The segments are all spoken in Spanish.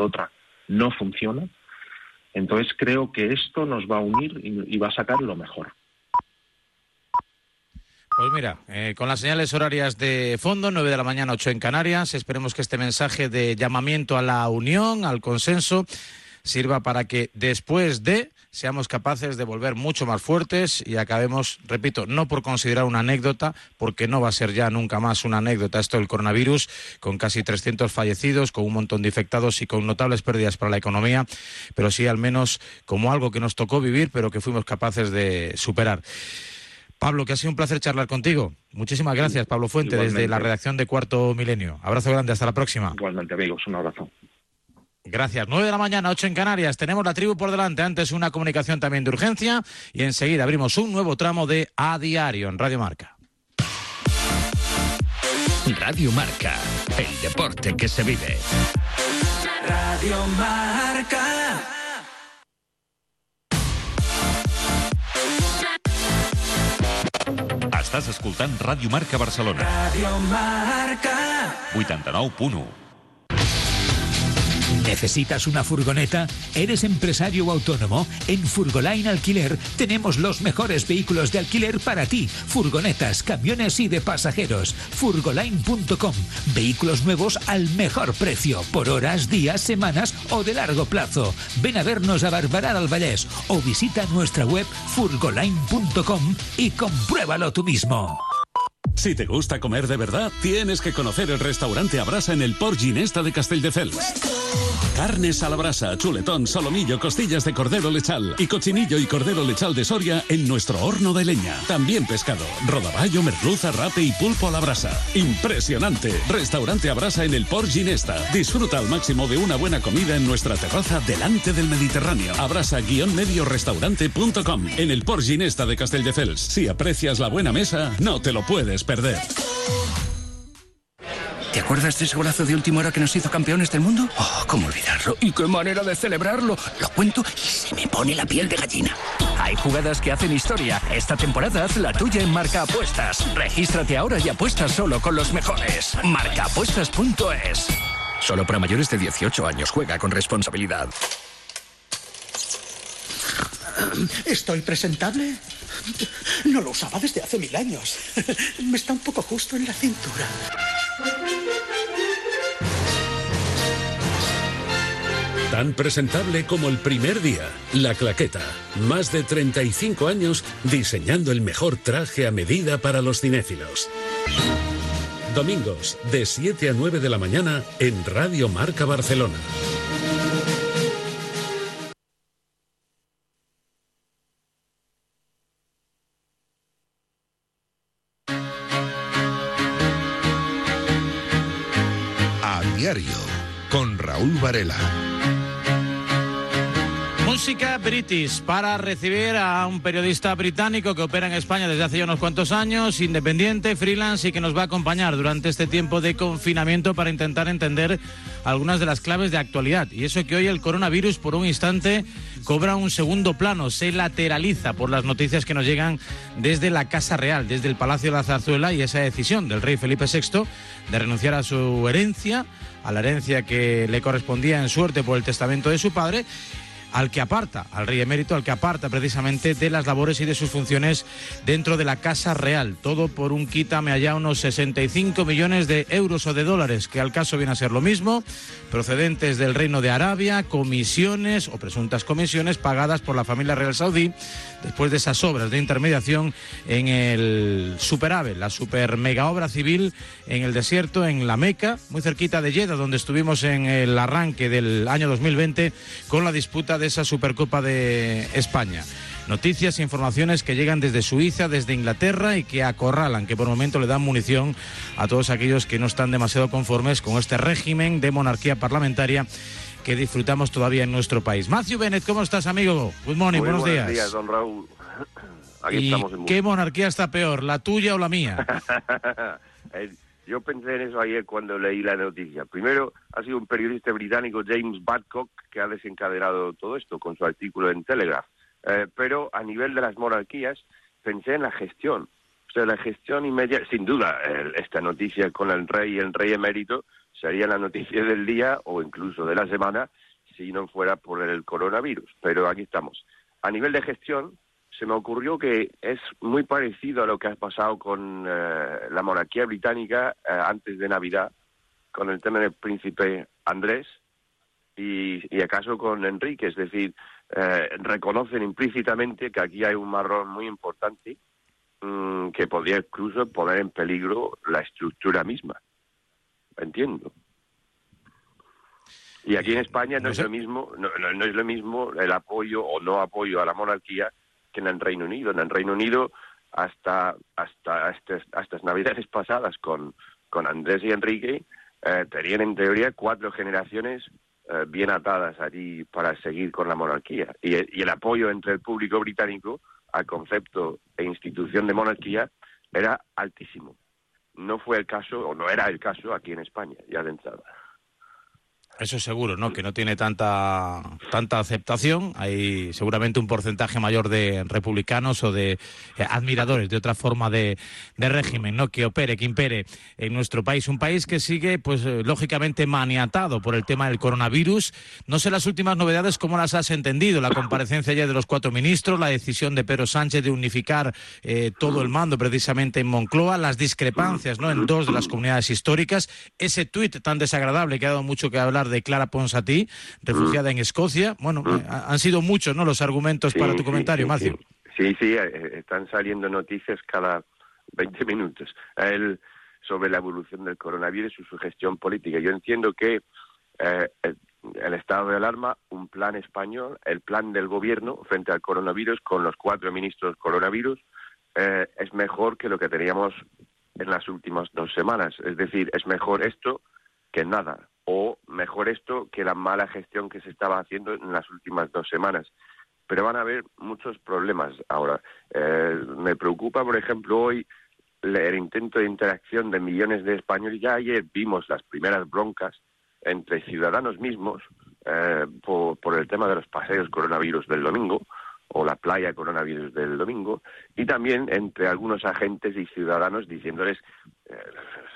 otra no funciona. Entonces creo que esto nos va a unir y, va a sacar lo mejor. Pues mira, eh, con las señales horarias de fondo, 9 de la mañana, 8 en Canarias, esperemos que este mensaje de llamamiento a la unión, al consenso, sirva para que después de seamos capaces de volver mucho más fuertes y acabemos, repito, no por considerar una anécdota, porque no va a ser ya nunca más una anécdota esto del coronavirus, con casi 300 fallecidos, con un montón de infectados y con notables pérdidas para la economía, pero sí al menos como algo que nos tocó vivir, pero que fuimos capaces de superar. Pablo, que ha sido un placer charlar contigo. Muchísimas gracias, Pablo Fuente, desde la redacción de Cuarto Milenio. Abrazo grande, hasta la próxima. Igualmente, amigos, un abrazo. Gracias. 9 de la mañana, 8 en Canarias. Tenemos la tribu por delante. Antes una comunicación también de urgencia y enseguida abrimos un nuevo tramo de A Diario en Radio Marca. Radio Marca, el deporte que se vive. Radio Marca. Estàs escoltant Radio Marca Barcelona. Radio Marca. 89.1. ¿Necesitas una furgoneta? ¿Eres empresario o autónomo? En Furgoline Alquiler tenemos los mejores vehículos de alquiler para ti. Furgonetas, camiones y de pasajeros. Furgoline.com. Vehículos nuevos al mejor precio, por horas, días, semanas o de largo plazo. Ven a vernos a Barbarar al o visita nuestra web furgoline.com y compruébalo tú mismo. Si te gusta comer de verdad, tienes que conocer el restaurante Abrasa en el Port Ginesta de Castelldefels. Carnes a la brasa, chuletón, solomillo, costillas de cordero lechal y cochinillo y cordero lechal de Soria en nuestro horno de leña. También pescado, rodaballo, merluza, rape y pulpo a la brasa. Impresionante. Restaurante Abrasa en el Port Ginesta. Disfruta al máximo de una buena comida en nuestra terraza delante del Mediterráneo. Abrasa-mediorestaurante.com en el Port Ginesta de Castelldefels. Si aprecias la buena mesa, no te lo puedes perder. ¿Te acuerdas de ese golazo de última hora que nos hizo campeones del mundo? Oh, ¿cómo olvidarlo? ¿Y qué manera de celebrarlo? Lo cuento y se me pone la piel de gallina. Hay jugadas que hacen historia. Esta temporada haz la tuya en Marca Apuestas. Regístrate ahora y apuesta solo con los mejores. Marcaapuestas.es. Solo para mayores de 18 años. Juega con responsabilidad. ¿Estoy presentable? No lo usaba desde hace mil años. Me está un poco justo en la cintura. Tan presentable como el primer día, La Claqueta. Más de 35 años diseñando el mejor traje a medida para los cinéfilos. Domingos, de 7 a 9 de la mañana, en Radio Marca Barcelona. Raúl. Música British para recibir a un periodista británico que opera en España desde hace ya unos cuantos años, independiente, freelance y que nos va a acompañar durante este tiempo de confinamiento para intentar entender algunas de las claves de actualidad. Y eso que hoy el coronavirus por un instante cobra un segundo plano, se lateraliza por las noticias que nos llegan desde la Casa Real, desde el Palacio de la Zarzuela y esa decisión del rey Felipe VI de renunciar a su herencia a la herencia que le correspondía en suerte por el testamento de su padre al que aparta, al rey emérito, al que aparta precisamente de las labores y de sus funciones dentro de la Casa Real. Todo por un quítame allá unos 65 millones de euros o de dólares, que al caso viene a ser lo mismo, procedentes del Reino de Arabia, comisiones o presuntas comisiones pagadas por la familia real saudí después de esas obras de intermediación en el Superave, la super mega obra civil en el desierto, en la Meca, muy cerquita de Jeddah, donde estuvimos en el arranque del año 2020 con la disputa de esa Supercopa de España. Noticias e informaciones que llegan desde Suiza, desde Inglaterra y que acorralan, que por el momento le dan munición a todos aquellos que no están demasiado conformes con este régimen de monarquía parlamentaria que disfrutamos todavía en nuestro país. Matthew Bennett, ¿cómo estás, amigo? Good morning, buenos, días. Buenos días, don Raúl. ¿Y qué monarquía está peor, la tuya o la mía? Eh, yo pensé en eso ayer cuando leí la noticia. Primero, ha sido un periodista británico, James Badcock, que ha desencadenado todo esto con su artículo en Telegraph. Eh, pero a nivel de las monarquías, pensé en la gestión. O sea, la gestión inmediata, sin duda, esta noticia con el rey y el rey emérito sería la noticia del día o incluso de la semana si no fuera por el coronavirus. Pero aquí estamos. A nivel de gestión, se me ocurrió que es muy parecido a lo que ha pasado con eh, la monarquía británica eh, antes de Navidad, con el tema del príncipe Andrés y, y acaso con Enrique. Es decir, eh, reconocen implícitamente que aquí hay un marrón muy importante mm, que podría incluso poner en peligro la estructura misma. Entiendo. Y aquí en España no, es lo mismo, no, no, es lo mismo el apoyo o no apoyo a la monarquía que en el Reino Unido. En el Reino Unido hasta hasta hasta, estas navidades pasadas con con Andrés y Enrique eh, tenían en teoría cuatro generaciones eh, bien atadas allí para seguir con la monarquía y el apoyo entre el público británico al concepto e institución de monarquía era altísimo. No fue el caso, o no era el caso aquí en España, ya de entrada. Eso es seguro, ¿no? Que no tiene tanta, tanta aceptación. Hay seguramente un porcentaje mayor de republicanos o de eh, admiradores de otra forma de, régimen, ¿no? Que opere, que impere en nuestro país. Un país que sigue, pues, eh, lógicamente maniatado por el tema del coronavirus. No sé las últimas novedades, ¿cómo las has entendido? La comparecencia ya de los cuatro ministros, la decisión de Pedro Sánchez de unificar eh, todo el mando precisamente en Moncloa, las discrepancias, ¿no? En dos de las comunidades históricas. Ese tuit tan desagradable que ha dado mucho que hablar de Clara Ponsatí, refugiada en Escocia. Bueno, eh, han sido muchos ¿no? los argumentos para tu comentario, sí, Sí, sí, eh, están saliendo noticias cada 20 minutos sobre la evolución del coronavirus y su gestión política. Yo entiendo que eh, el, el, estado de alarma, un plan español, el plan del gobierno frente al coronavirus con los cuatro ministros coronavirus, eh, es mejor que lo que teníamos en las últimas dos semanas. Es decir, es mejor esto que nada o mejor esto que la mala gestión que se estaba haciendo en las últimas dos semanas. Pero van a haber muchos problemas ahora. Eh, me preocupa, por ejemplo, hoy el intento de interacción de millones de españoles. Ya ayer vimos las primeras broncas entre ciudadanos mismos eh, por, el tema de los paseos coronavirus del domingo o la playa coronavirus del domingo y también entre algunos agentes y ciudadanos diciéndoles eh,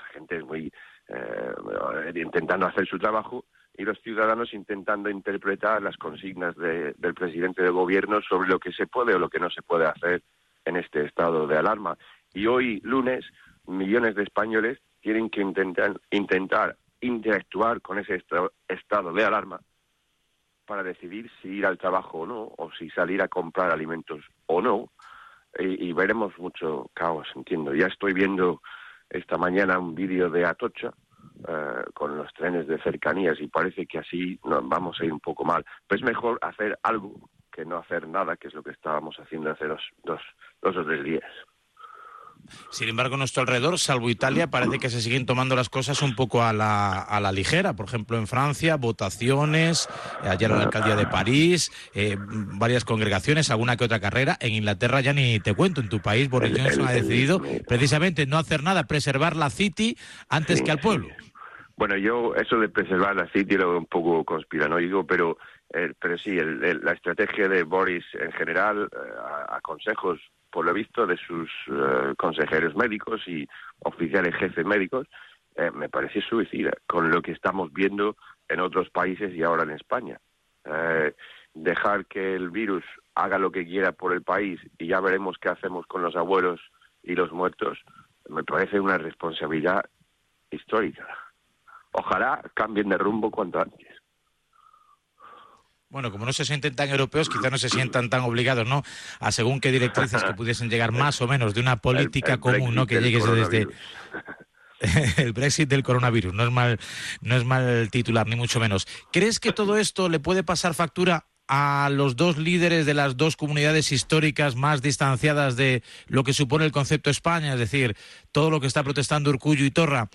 agentes muy eh, intentando hacer su trabajo y los ciudadanos intentando interpretar las consignas de, del presidente del gobierno sobre lo que se puede o lo que no se puede hacer en este estado de alarma. Y hoy, lunes, millones de españoles tienen que intentar, intentar interactuar con ese estado de alarma para decidir si ir al trabajo o no, o si salir a comprar alimentos o no, y, y veremos mucho caos, entiendo. Ya estoy viendo esta mañana un vídeo de Atocha eh, con los trenes de cercanías y parece que así nos vamos a ir un poco mal. Pues es mejor hacer algo que no hacer nada, que es lo que estábamos haciendo hace dos, dos, dos o tres días. Sin embargo, a nuestro alrededor, salvo Italia, parece que se siguen tomando las cosas un poco a la, a la ligera. Por ejemplo, en Francia, votaciones, eh, ayer en la alcaldía de París, eh, varias congregaciones, alguna que otra carrera. En Inglaterra ya ni te cuento, en tu país Boris Johnson ha decidido precisamente no hacer nada, preservar la City antes que al pueblo. Bueno, yo eso de preservar la City lo veo un poco conspiranoico, pero eh, pero sí, el, el, la estrategia de Boris en general, eh, a, a, consejos, por lo visto, de sus eh, consejeros médicos y oficiales jefes médicos, eh, me parece suicida con lo que estamos viendo en otros países y ahora en España. Eh, dejar que el virus haga lo que quiera por el país y ya veremos qué hacemos con los abuelos y los muertos, me parece una responsabilidad histórica. Ojalá cambien de rumbo cuanto antes. Bueno, como no se sienten tan europeos, quizá no se sientan tan obligados, ¿no? A según qué directrices que pudiesen llegar más o menos de una política el, el común, ¿no? Que llegue desde el Brexit del coronavirus. No es mal, no es mal titular, ni mucho menos. ¿Crees que todo esto le puede pasar factura a los dos líderes de las dos comunidades históricas más distanciadas de lo que supone el concepto España, es decir, todo lo que está protestando Urcullo y Torra?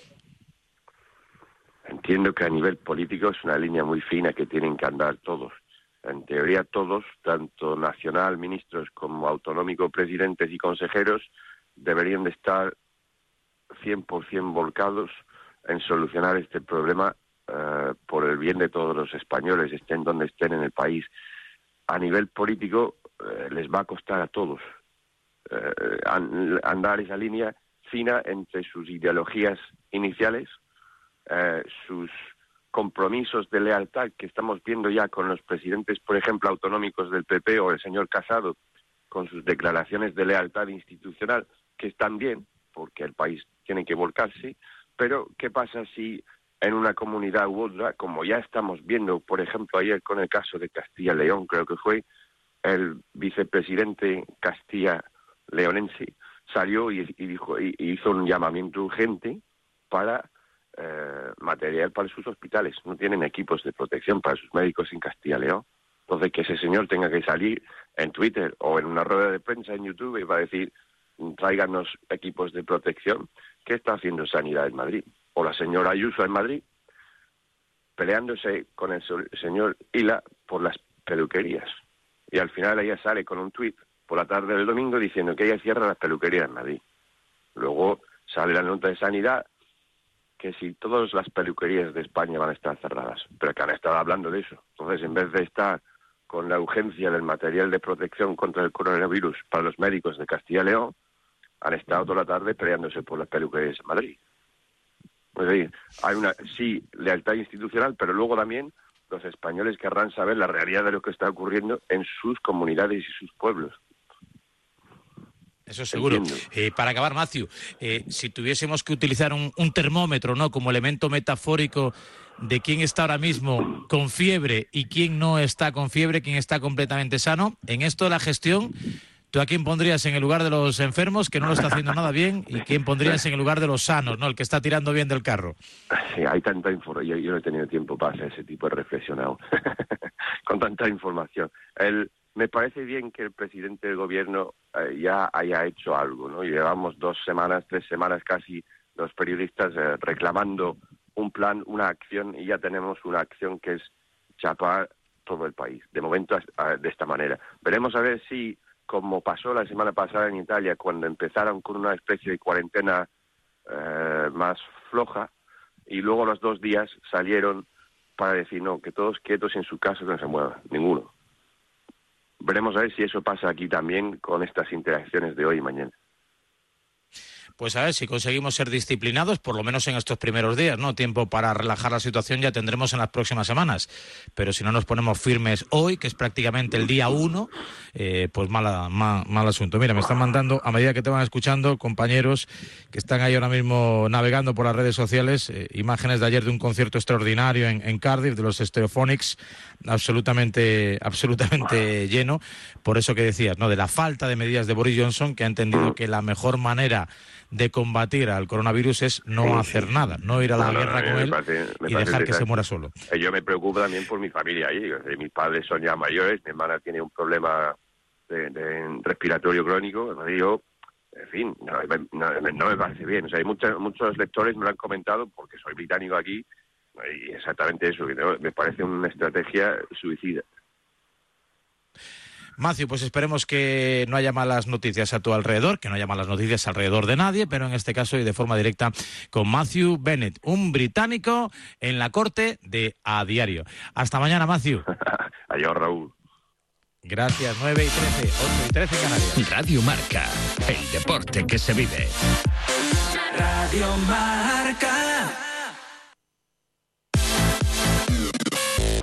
Entiendo que a nivel político es una línea muy fina que tienen que andar todos. En teoría todos, tanto nacional, ministros como autonómico, presidentes y consejeros, deberían de estar 100% volcados en solucionar este problema uh, por el bien de todos los españoles, estén donde estén en el país. A nivel político uh, les va a costar a todos uh, andar esa línea fina entre sus ideologías iniciales eh, sus compromisos de lealtad que estamos viendo ya con los presidentes, por ejemplo, autonómicos del PP o el señor Casado, con sus declaraciones de lealtad institucional, que están bien, porque el país tiene que volcarse, pero ¿qué pasa si en una comunidad u otra, como ya estamos viendo, por ejemplo, ayer con el caso de Castilla-León, creo que fue, el vicepresidente Castilla-Leonense salió y, dijo, y hizo un llamamiento urgente para eh, material para sus hospitales. No tienen equipos de protección para sus médicos en Castilla-León. Entonces, que ese señor tenga que salir en Twitter o en una rueda de prensa en YouTube y va a decir, tráiganos equipos de protección. ¿Qué está haciendo Sanidad en Madrid? O la señora Ayuso en Madrid, peleándose con el señor Hila por las peluquerías. Y al final ella sale con un tuit por la tarde del domingo diciendo que ella cierra las peluquerías en Madrid. Luego sale la nota de sanidad que si todas las peluquerías de España van a estar cerradas, pero que han estado hablando de eso. Entonces, en vez de estar con la urgencia del material de protección contra el coronavirus para los médicos de Castilla y León, han estado toda la tarde peleándose por las peluquerías en Madrid. Es decir, hay una, sí, lealtad institucional, pero luego también los españoles querrán saber la realidad de lo que está ocurriendo en sus comunidades y sus pueblos. Eso seguro. Eh, para acabar, Matthew, eh, si tuviésemos que utilizar un, termómetro ¿no? como elemento metafórico de quién está ahora mismo con fiebre y quién no está con fiebre, quién está completamente sano, en esto de la gestión, ¿tú a quién pondrías en el lugar de los enfermos, que no lo está haciendo nada bien, y quién pondrías en el lugar de los sanos, ¿no? el que está tirando bien del carro? Sí, hay tanta información. Yo, no he tenido tiempo para hacer ese tipo de reflexión con tanta información. El me parece bien que el presidente del gobierno eh, ya haya hecho algo, ¿no? Llevamos dos semanas, tres semanas casi los periodistas eh, reclamando un plan, una acción y ya tenemos una acción que es chapar todo el país. De momento de esta manera. Veremos a ver si, como pasó la semana pasada en Italia, cuando empezaron con una especie de cuarentena eh, más floja y luego los dos días salieron para decir no, que todos quietos en su casa, que no se muevan, ninguno veremos a ver si eso pasa aquí también con estas interacciones de hoy y mañana pues a ver si conseguimos ser disciplinados, por lo menos en estos primeros días, ¿no? Tiempo para relajar la situación ya tendremos en las próximas semanas. Pero si no nos ponemos firmes hoy, que es prácticamente el día uno, eh, pues mala, mal, asunto. Mira, me están mandando, a medida que te van escuchando, compañeros que están ahí ahora mismo navegando por las redes sociales, eh, imágenes de ayer de un concierto extraordinario en, Cardiff, de los Stereophonics, absolutamente, absolutamente lleno. Por eso que decías, ¿no? De la falta de medidas de Boris Johnson, que ha entendido que la mejor manera de combatir al coronavirus es no hacer nada, no ir a la guerra con él y dejar que se muera solo. Eh, yo me preocupo también por mi familia ahí. Mis padres son ya mayores, mi hermana tiene un problema de, respiratorio crónico. Yo, en fin, no, me parece bien. O sea, hay muchos, muchos lectores me lo han comentado porque soy británico aquí y exactamente eso. Me parece una estrategia suicida. Matthew, pues esperemos que no haya malas noticias a tu alrededor, que no haya malas noticias alrededor de nadie, pero en este caso y de forma directa con Matthew Bennett, un británico en la corte de A Diario. Hasta mañana, Matthew. Adiós, Raúl. Gracias, 9 y 13, 8 y 13 Canarias. Radio Marca, el deporte que se vive. Radio Marca.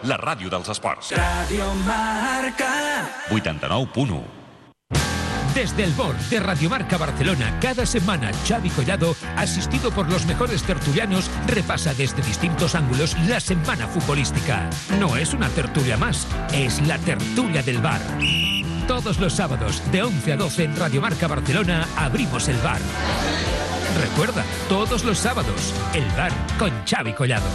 La ràdio dels esports. Radio Marca. 89.1 Desde el board de Radio Marca Barcelona, cada semana Xavi Collado, asistido por los mejores tertulianos, repasa desde distintos ángulos la semana futbolística. No es una tertulia más, es la tertulia del bar. Todos los sábados, de 11 a 12 en Radio Marca Barcelona, abrimos el bar. Recuerda, todos los sábados, el bar con Xavi Collado.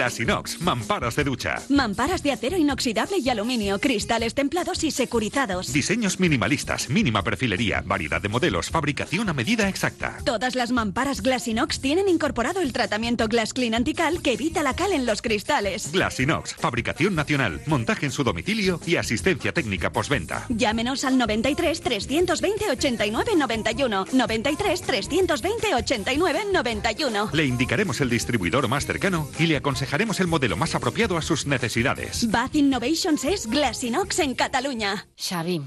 Glasinox, mamparas de ducha. Mamparas de acero inoxidable y aluminio, cristales templados y securizados. Diseños minimalistas, mínima perfilería, variedad de modelos, fabricación a medida exacta. Todas las mamparas Glasinox tienen incorporado el tratamiento Glass Clean Antical que evita la cal en los cristales. Glasinox, fabricación nacional, montaje en su domicilio y asistencia técnica postventa. Llámenos al 93 320 89 91. 93 320 89 91. Le indicaremos el distribuidor más cercano y le aconsejamos aconsejaremos el modelo más apropiado a sus necesidades. Bath Innovations es Glassinox en Cataluña. Xavi,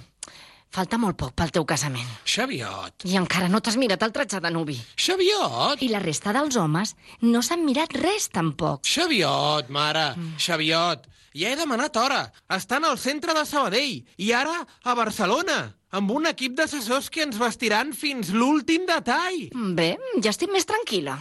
Falta molt poc pel teu casament. Xaviot. I encara no t'has mirat el tratge de nuvi. Xaviot. I la resta dels homes no s'han mirat res, tampoc. Xaviot, mare, Xaviot. Ja he demanat hora. Estan al centre de Sabadell i ara a Barcelona, amb un equip d'assessors que ens vestiran fins l'últim detall. Bé, ja estic més tranquil·la.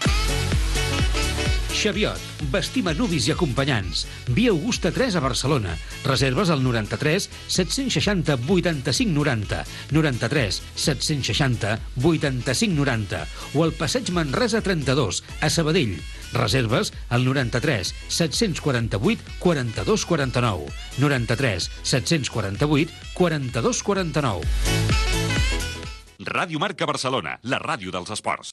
Xaviot, vestim a nuvis i acompanyants. Via Augusta 3 a Barcelona. Reserves al 93 760 85 90, 93 760 85 90 o al Passeig Manresa 32 a Sabadell. Reserves al 93 748 42 49, 93 748 42 49. Ràdio Marca Barcelona, la ràdio dels esports.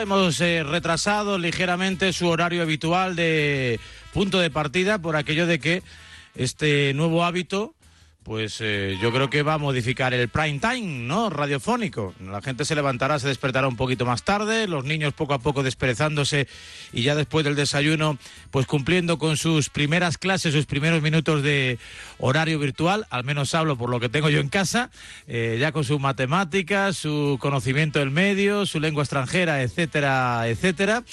Hemos eh, retrasado ligeramente su horario habitual de punto de partida por aquello de que este nuevo hábito, pues eh, yo creo que va a modificar el prime time, ¿no? Radiofónico. La gente se levantará, se despertará un poquito más tarde, los niños poco a poco desperezándose y ya después del desayuno, pues cumpliendo con sus primeras clases, sus primeros minutos de horario virtual, al menos hablo por lo que tengo yo en casa, eh, ya con su matemáticas, su conocimiento del medio, su lengua extranjera, etcétera, etcétera.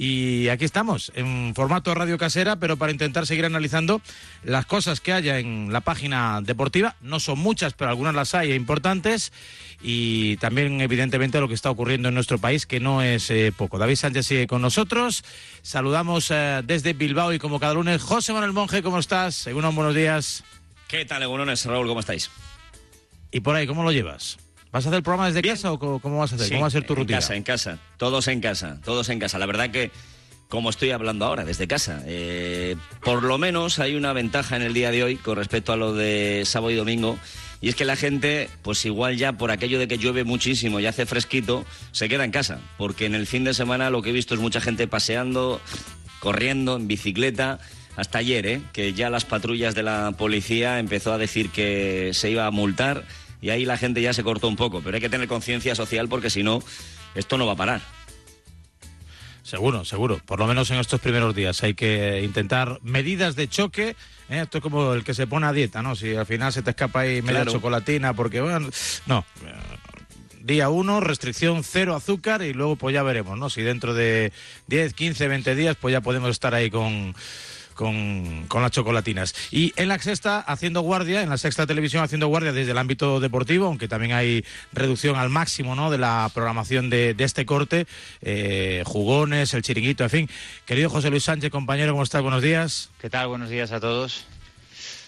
Y aquí estamos, en formato radio casera, pero para intentar seguir analizando las cosas que haya en la página deportiva. No son muchas, pero algunas las hay e importantes. Y también, evidentemente, lo que está ocurriendo en nuestro país, que no es eh, poco. David Sánchez sigue con nosotros. Saludamos eh, desde Bilbao y como cada lunes, José Manuel Monje, ¿cómo estás? Según buenos días. ¿Qué tal, Egunones? Raúl, ¿cómo estáis? ¿Y por ahí cómo lo llevas? ¿Vas a hacer el programa desde casa o cómo, cómo vas a hacer? Sí, ¿Cómo va a ser tu en rutina? casa, en casa. Todos en casa, todos en casa. La verdad que, como estoy hablando ahora, desde casa, eh, por lo menos hay una ventaja en el día de hoy con respecto a lo de sábado y domingo. Y es que la gente, pues igual ya por aquello de que llueve muchísimo y hace fresquito, se queda en casa. Porque en el fin de semana lo que he visto es mucha gente paseando, corriendo, en bicicleta. Hasta ayer, ¿eh? que ya las patrullas de la policía empezó a decir que se iba a multar y ahí la gente ya se cortó un poco. Pero hay que tener conciencia social porque si no, esto no va a parar. Seguro, seguro. Por lo menos en estos primeros días hay que intentar medidas de choque. ¿eh? Esto es como el que se pone a dieta, ¿no? Si al final se te escapa ahí media Claro. chocolatina porque, bueno, no. Día uno, restricción cero azúcar y luego pues ya veremos, ¿no? Si dentro de 10, 15, 20 días pues ya podemos estar ahí con, con, las chocolatinas. Y en la sexta, haciendo guardia, en la sexta televisión haciendo guardia desde el ámbito deportivo, aunque también hay reducción al máximo ¿no? de la programación de, de este corte, eh, jugones, el chiringuito, en fin. Querido José Luis Sánchez, compañero, ¿cómo está? Buenos días. ¿Qué tal? Buenos días a todos.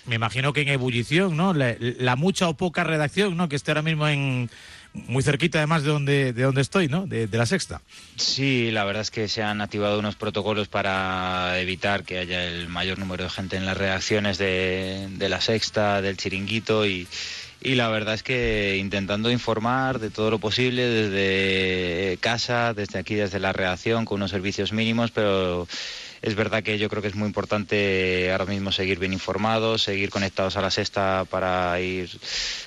Me imagino que en ebullición, ¿no? La, mucha o poca redacción, ¿no? Que esté ahora mismo en muy cerquita además de donde, de donde estoy, ¿no? De, de la sexta. Sí, la verdad es que se han activado unos protocolos para evitar que haya el mayor número de gente en las redacciones de, de la sexta, del chiringuito y, y la verdad es que intentando informar de todo lo posible desde casa, desde aquí, desde la redacción, con unos servicios mínimos, pero es verdad que yo creo que es muy importante ahora mismo seguir bien informados, seguir conectados a la sexta para ir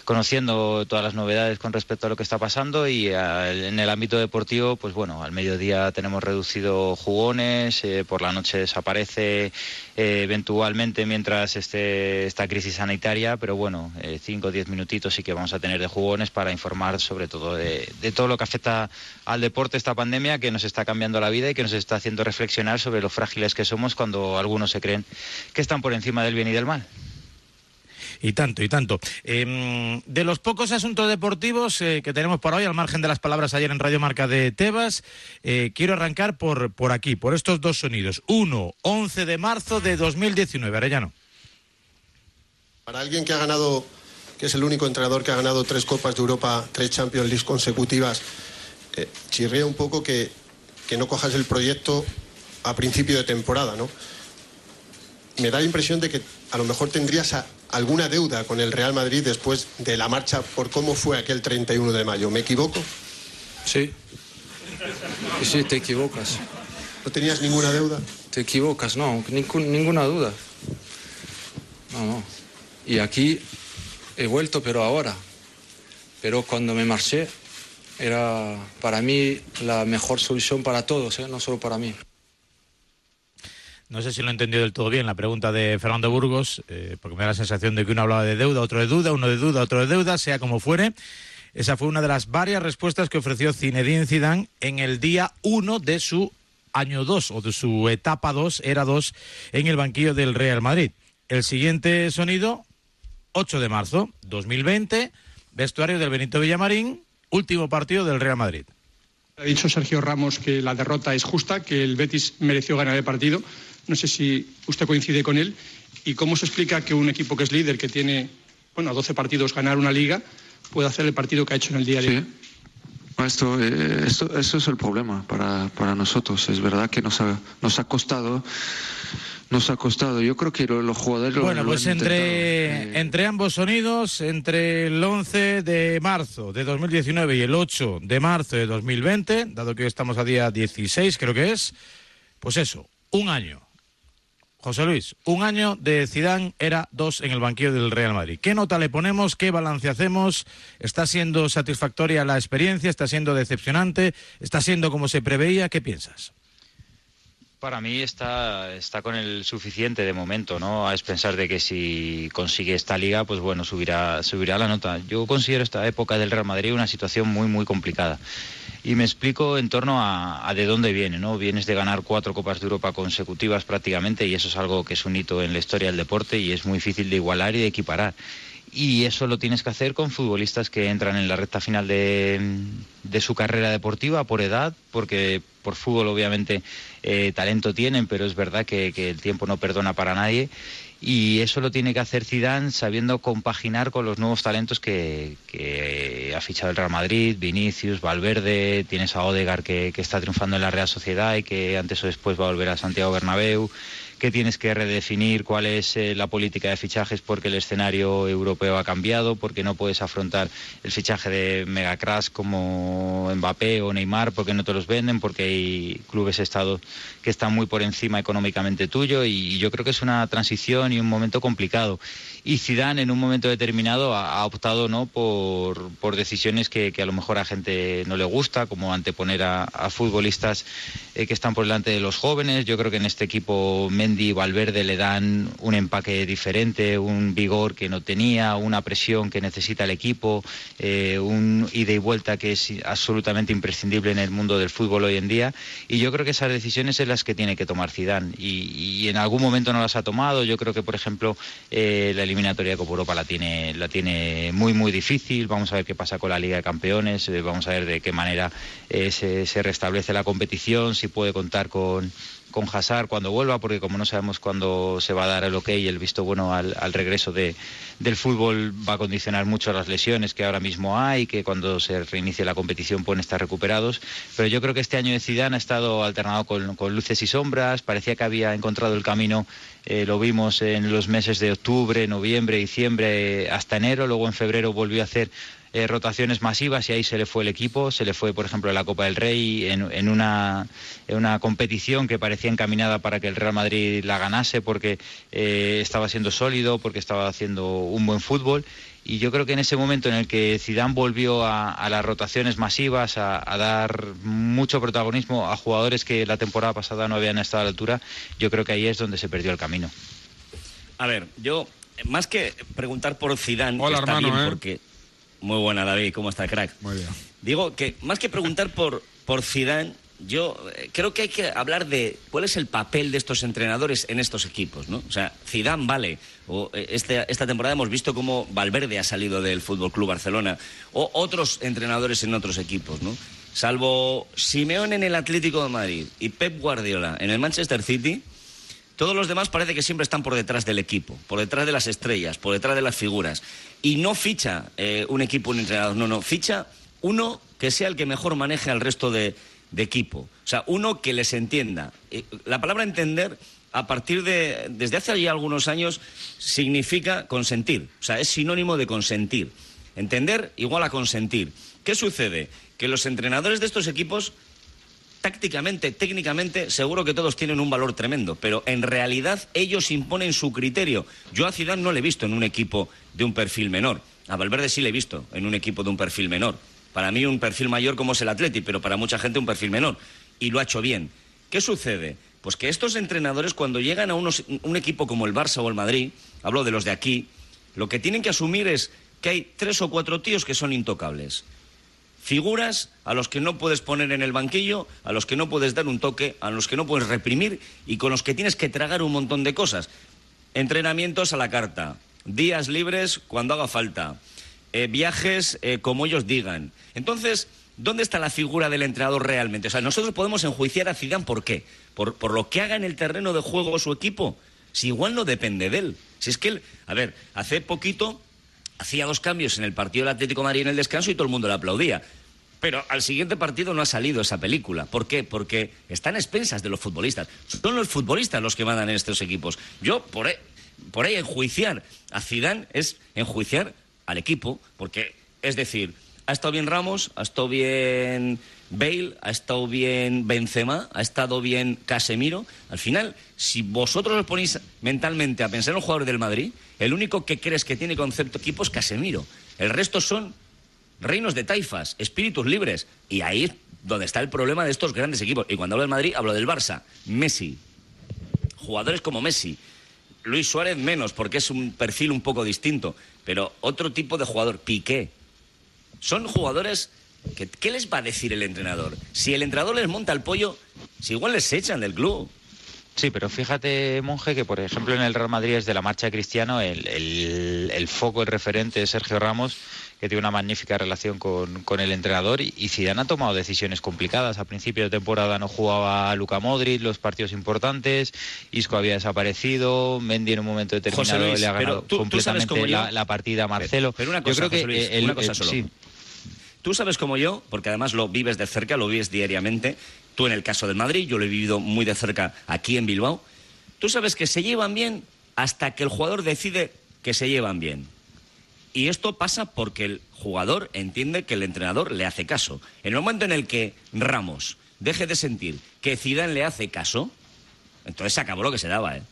conociendo todas las novedades con respecto a lo que está pasando y al- en el ámbito deportivo, pues bueno, al mediodía tenemos reducido jugones, eh, por la noche desaparece eh, eventualmente mientras esté esta crisis sanitaria, pero bueno, 5 o 10 minutitos sí que vamos a tener de jugones para informar sobre todo de, de todo lo que afecta al deporte esta pandemia que nos está cambiando la vida y que nos está haciendo reflexionar sobre lo frágiles que somos cuando algunos se creen que están por encima del bien y del mal. Y tanto, y tanto. Em, de los pocos asuntos deportivos eh, que tenemos por hoy, al margen de las palabras ayer en Radio Marca de Tebas, eh, quiero arrancar por, por aquí, por estos dos sonidos. Uno, 11 de marzo de 2019, Arellano. Para alguien que ha ganado, que es el único entrenador que ha ganado tres Copas de Europa, tres Champions League consecutivas, eh, chirría un poco que, que no cojas el proyecto a principio de temporada, ¿no? Me da la impresión de que a lo mejor tendrías a- alguna deuda con el Real Madrid después de la marcha por cómo fue aquel 31 de mayo. ¿Me equivoco? Sí. Sí, te equivocas. ¿No tenías ninguna deuda? Te equivocas, no, ningún- ninguna duda. No, no. Y aquí he vuelto, pero ahora. Pero cuando me marché, era para mí la mejor solución para todos, ¿eh? no solo para mí. No sé si lo he entendido del todo bien la pregunta de Fernando Burgos, eh, porque me da la sensación de que uno hablaba de deuda, otro de duda, uno de duda, otro de deuda, sea como fuere. Esa fue una de las varias respuestas que ofreció Zinedine Zidane en el día 1 de su año 2 o de su etapa 2, era 2, en el banquillo del Real Madrid. El siguiente sonido, 8 de marzo 2020, vestuario del Benito Villamarín, último partido del Real Madrid. Ha dicho Sergio Ramos que la derrota es justa, que el Betis mereció ganar el partido. No sé si usted coincide con él. ¿Y cómo se explica que un equipo que es líder, que tiene bueno, a 12 partidos ganar una liga, pueda hacer el partido que ha hecho en el día de hoy? Esto, eh, esto, eso es el problema para, para nosotros. Es verdad que nos ha, nos ha costado. Nos ha costado. Yo creo que lo- los jugadores. lo- Bueno, lo pues han entre, entre ambos sonidos, entre el 11 de marzo de 2019 y el 8 de marzo de 2020, dado que hoy estamos a día 16, creo que es, pues eso, un año. José Luis, un año de Zidane era dos en el banquillo del Real Madrid. ¿Qué nota le ponemos? ¿Qué balance hacemos? ¿Está siendo satisfactoria la experiencia? ¿Está siendo decepcionante? ¿Está siendo como se preveía? ¿Qué piensas? Para mí está, está con el suficiente de momento, ¿no? A pensar de que si consigue esta liga, pues bueno, subirá, subirá la nota. Yo considero esta época del Real Madrid una situación muy, muy complicada. Y me explico en torno a, a de dónde viene, ¿no? Vienes de ganar cuatro Copas de Europa consecutivas prácticamente y eso es algo que es un hito en la historia del deporte y es muy difícil de igualar y de equiparar. Y eso lo tienes que hacer con futbolistas que entran en la recta final de, de su carrera deportiva por edad, porque por fútbol obviamente eh, talento tienen, pero es verdad que, que el tiempo no perdona para nadie. Y eso lo tiene que hacer Zidane sabiendo compaginar con los nuevos talentos que, que ha fichado el Real Madrid, Vinicius, Valverde, tienes a Odegar que, que está triunfando en la Real Sociedad y que antes o después va a volver a Santiago Bernabéu que tienes que redefinir cuál es eh, la política de fichajes porque el escenario europeo ha cambiado, porque no puedes afrontar el fichaje de megacrash como Mbappé o Neymar porque no te los venden, porque hay clubes estados que están muy por encima económicamente tuyo y yo creo que es una transición y un momento complicado. Y Zidane en un momento determinado ha, optado no por, por decisiones que, a lo mejor a gente no le gusta, como anteponer a, a futbolistas eh, que están por delante de los jóvenes. Yo creo que en este equipo Mendy y Valverde le dan un empaque diferente, un vigor que no tenía, una presión que necesita el equipo, eh, un ida y vuelta que es absolutamente imprescindible en el mundo del fútbol hoy en día. Y yo creo que esas decisiones son las que tiene que tomar Zidane. Y, en algún momento no las ha tomado. Yo creo que, por ejemplo, eh, la eliminatoria de Copa Europa la tiene, la tiene muy, muy difícil. Vamos a ver qué pasa con la Liga de Campeones. eh, vamos a ver de qué manera se, se restablece la competición, si puede contar con con Hazard cuando vuelva, porque como no sabemos cuándo se va a dar el ok y el visto bueno al, al regreso de, del fútbol va a condicionar mucho las lesiones que ahora mismo hay, que cuando se reinicie la competición pueden estar recuperados. Pero yo creo que este año de Zidane ha estado alternado con, luces y sombras, parecía que había encontrado el camino, eh, lo vimos en los meses de octubre, noviembre, diciembre, hasta enero, luego en febrero volvió a hacer eh, rotaciones masivas y ahí se le fue el equipo, se le fue por ejemplo la Copa del Rey en, en, una, en una competición que parecía encaminada para que el Real Madrid la ganase porque eh, estaba siendo sólido, porque estaba haciendo un buen fútbol y yo creo que en ese momento en el que Zidane volvió a, a las rotaciones masivas, a, a, dar mucho protagonismo a jugadores que la temporada pasada no habían estado a la altura, yo creo que ahí es donde se perdió el camino. A ver, yo más que preguntar por Zidane, Hola, que está hermano, bien ¿eh? porque muy buena David, ¿cómo está crack? Muy bien. Digo que más que preguntar por por Zidane, yo eh, creo que hay que hablar de cuál es el papel de estos entrenadores en estos equipos, ¿no? O sea, Zidane vale, o eh, este- esta temporada hemos visto cómo Valverde ha salido del Fútbol Club Barcelona, o otros entrenadores en otros equipos, ¿no? Salvo Simeón en el Atlético de Madrid y Pep Guardiola en el Manchester City, todos los demás parece que siempre están por detrás del equipo, por detrás de las estrellas, por detrás de las figuras. Y no ficha eh, un equipo, un entrenador, no, no, ficha uno que sea el que mejor maneje al resto de, de equipo. O sea, uno que les entienda. Eh, La palabra entender, a partir de, desde hace ya algunos años, significa consentir. O sea, es sinónimo de consentir. Entender igual a consentir. ¿Qué sucede? Que los entrenadores de estos equipos tácticamente, técnicamente, seguro que todos tienen un valor tremendo, pero en realidad ellos imponen su criterio. Yo a Zidane no le he visto en un equipo de un perfil menor. A Valverde sí le he visto en un equipo de un perfil menor. Para mí un perfil mayor como es el Atleti, pero para mucha gente un perfil menor. Y lo ha hecho bien. ¿Qué sucede? Pues que estos entrenadores cuando llegan a unos- un equipo como el Barça o el Madrid, hablo de los de aquí, lo que tienen que asumir es que hay tres o cuatro tíos que son intocables figuras a los que no puedes poner en el banquillo, a los que no puedes dar un toque, a los que no puedes reprimir y con los que tienes que tragar un montón de cosas. Entrenamientos a la carta, días libres cuando haga falta, eh, viajes eh, como ellos digan. Entonces, ¿dónde está la figura del entrenador realmente? O sea, nosotros podemos enjuiciar a Zidane ¿por qué? Por, por lo que haga en el terreno de juego su equipo. Si igual no depende de él. Si es que él, a ver, hace poquito hacía dos cambios en el partido del Atlético de Madrid en el descanso y todo el mundo le aplaudía. Pero al siguiente partido no ha salido esa película. ¿Por qué? Porque están expensas de los futbolistas. Son los futbolistas los que mandan en estos equipos. Yo, por ahí, por enjuiciar a Zidane es enjuiciar al equipo, porque, es decir, ha estado bien Ramos, ha estado bien Bale, ha estado bien Benzema, ha estado bien Casemiro. Al final, si vosotros os ponéis mentalmente a pensar en los jugadores del Madrid, el único que crees que tiene concepto equipo es Casemiro. El resto son reinos de taifas, espíritus libres. Y ahí es donde está el problema de estos grandes equipos. Y cuando hablo del Madrid, hablo del Barça. Messi. Jugadores como Messi. Luis Suárez menos, porque es un perfil un poco distinto. Pero otro tipo de jugador, Piqué. Son jugadores que, ¿qué les va a decir el entrenador? Si el entrenador les monta el pollo, si igual les echan del club. Sí, pero fíjate, Monje, que por ejemplo en el Real Madrid es de la marcha de Cristiano, el, el- el foco, el referente es Sergio Ramos, que tiene una magnífica relación con, con el entrenador, y, y Zidane ha tomado decisiones complicadas. A principio de temporada no jugaba Luca Modric los partidos importantes, Isco había desaparecido, Mendy en un momento determinado José Luis, le ha ganado tú- completamente la, la partida a Marcelo. Pero una cosa, Yo creo que José Luis, el- una cosa el- solo. sí. Tú sabes como yo, porque además lo vives de cerca, lo vives diariamente. Tú en el caso del Madrid, yo lo he vivido muy de cerca aquí en Bilbao. Tú sabes que se llevan bien hasta que el jugador decide que se llevan bien. Y esto pasa porque el jugador entiende que el entrenador le hace caso. En el momento en el que Ramos deje de sentir que Zidane le hace caso, entonces se acabó lo que se daba, ¿eh?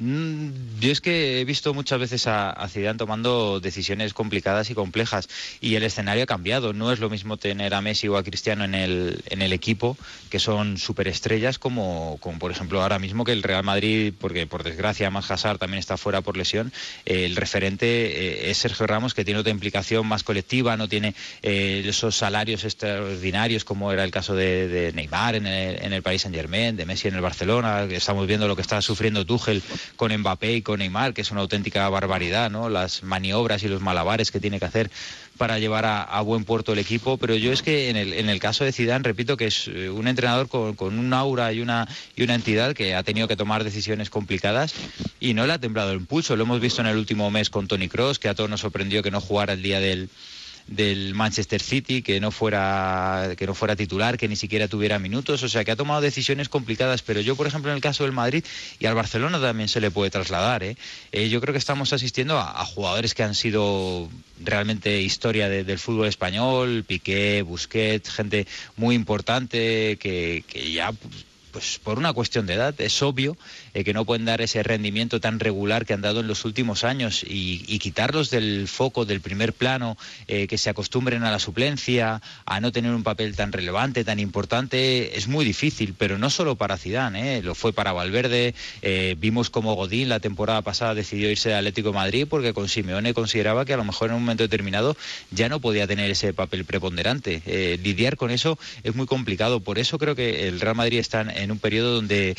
Mm, Yo es que he visto muchas veces a, a Zidane tomando decisiones complicadas y complejas y el escenario ha cambiado. No es lo mismo tener a Messi o a Cristiano en el, en el equipo, que son superestrellas, como, como por ejemplo ahora mismo que el Real Madrid, porque por desgracia más Hazard también está fuera por lesión, eh, el referente eh, es Sergio Ramos, que tiene otra implicación más colectiva, no tiene eh, esos salarios extraordinarios como era el caso de, Neymar en el, en el Paris Saint Germain, de Messi en el Barcelona, estamos viendo lo que está sufriendo Tuchel con Mbappé y con Neymar, que es una auténtica barbaridad, ¿no? Las maniobras y los malabares que tiene que hacer para llevar a, a buen puerto el equipo, pero yo es que en el, en el caso de Zidane, repito que es eh, un entrenador con, con un aura y una, y una entidad que ha tenido que tomar decisiones complicadas y no le ha temblado el pulso. Lo hemos visto en el último mes con Tony Cross, que a todos nos sorprendió que no jugara el día del, del Manchester City, que no fuera que no fuera titular, que ni siquiera tuviera minutos, o sea, que ha tomado decisiones complicadas, pero yo, por ejemplo, en el caso del Madrid y al Barcelona también se le puede trasladar, ¿eh? Eh, yo creo que estamos asistiendo a, jugadores que han sido realmente historia de- del fútbol español, Piqué, Busquets, gente muy importante que, que ya pues, pues por una cuestión de edad. Es obvio eh, que no pueden dar ese rendimiento tan regular que han dado en los últimos años y, quitarlos del foco, del primer plano, eh, que se acostumbren a la suplencia, a no tener un papel tan relevante, tan importante, es muy difícil, pero no solo para Zidane, eh, lo fue para Valverde. eh, vimos como Godín la temporada pasada decidió irse al Atlético de Madrid porque con Simeone consideraba que a lo mejor en un momento determinado ya no podía tener ese papel preponderante. Lidiar con eso es muy complicado, por eso creo que el Real Madrid está en- un periodo donde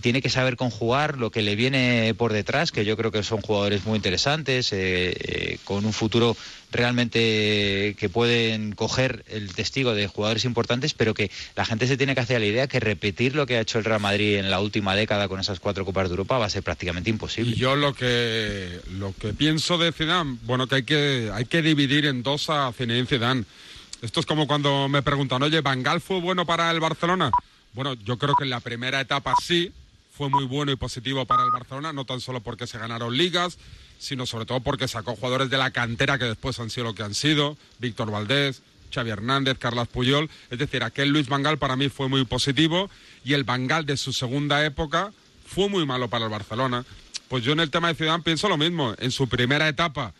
tiene que saber conjugar lo que le viene por detrás, que yo creo que son jugadores muy interesantes, eh, eh, con un futuro realmente que pueden coger el testigo de jugadores importantes, pero que la gente se tiene que hacer la idea que repetir lo que ha hecho el Real Madrid en la última década con esas cuatro Copas de Europa va a ser prácticamente imposible. Yo lo que lo que pienso de Zidane, bueno, que hay que hay que dividir en dos a Zinedine Zidane. Esto es como cuando me preguntan, oye, ¿Bangal fue bueno para el Barcelona? Bueno, yo creo que en la primera etapa sí, fue muy bueno y positivo para el Barcelona, no tan solo porque se ganaron ligas, sino sobre todo porque sacó jugadores de la cantera que después han sido lo que han sido, Víctor Valdés, Xavi Hernández, Carlas Puyol, es decir, aquel Luis Vangal para mí fue muy positivo y el Vangal de su segunda época fue muy malo para el Barcelona. Pues yo en el tema de Zidane pienso lo mismo, en su primera etapa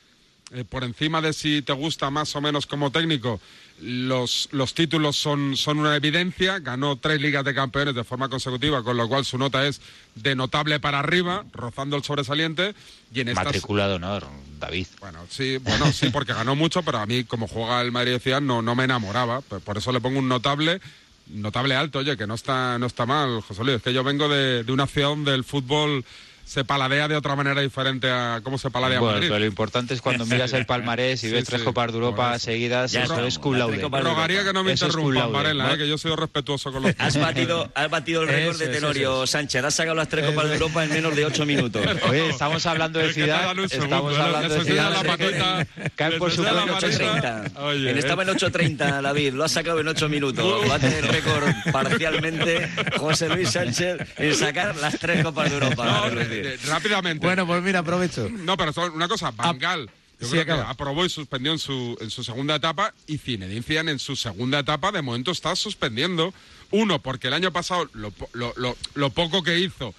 eh, por encima de si te gusta más o menos como técnico, los, los títulos son, son una evidencia. Ganó tres ligas de campeones de forma consecutiva, con lo cual su nota es de notable para arriba, rozando el sobresaliente. Y en estas... Matrícula de honor, David. Bueno, sí, bueno, sí, porque ganó mucho, pero a mí, como juega el Madrid Zidane, no, no me enamoraba. Por por eso le pongo un notable, notable alto, oye, que no está, no está mal, José Luis. Es que yo vengo de, de una ciudad donde el fútbol se paladea de otra manera diferente a cómo se paladea Bueno, Madrid. pero lo importante es cuando miras el palmarés y Sí, ves sí, tres Copas de Europa seguidas, Ya eso es cum laude. Rogaría que no me interrumpan. Varela, eh, que yo soy respetuoso con los Has batido, has batido el récord Eso de Tenorio eso Sánchez. Has sacado las tres Copas de Europa en menos de ocho minutos. Oye, estamos hablando de un estamos ¿eh? hablando de patita, Caen por su patita. 8.30. Oye, Él estaba en 8.30, David. Lo ha sacado en 8 minutos. Bate el récord parcialmente José Luis Sánchez en sacar las tres Copas de Europa. Eh, rápidamente. Bueno, pues mira, aprovecho. No, pero una cosa, Bangal. Yo sí, creo que acaba. aprobó y suspendió en su, en su segunda etapa y Zinedine Zidane en su segunda etapa de momento está suspendiendo. Uno, porque el año pasado lo- lo- lo poco que hizo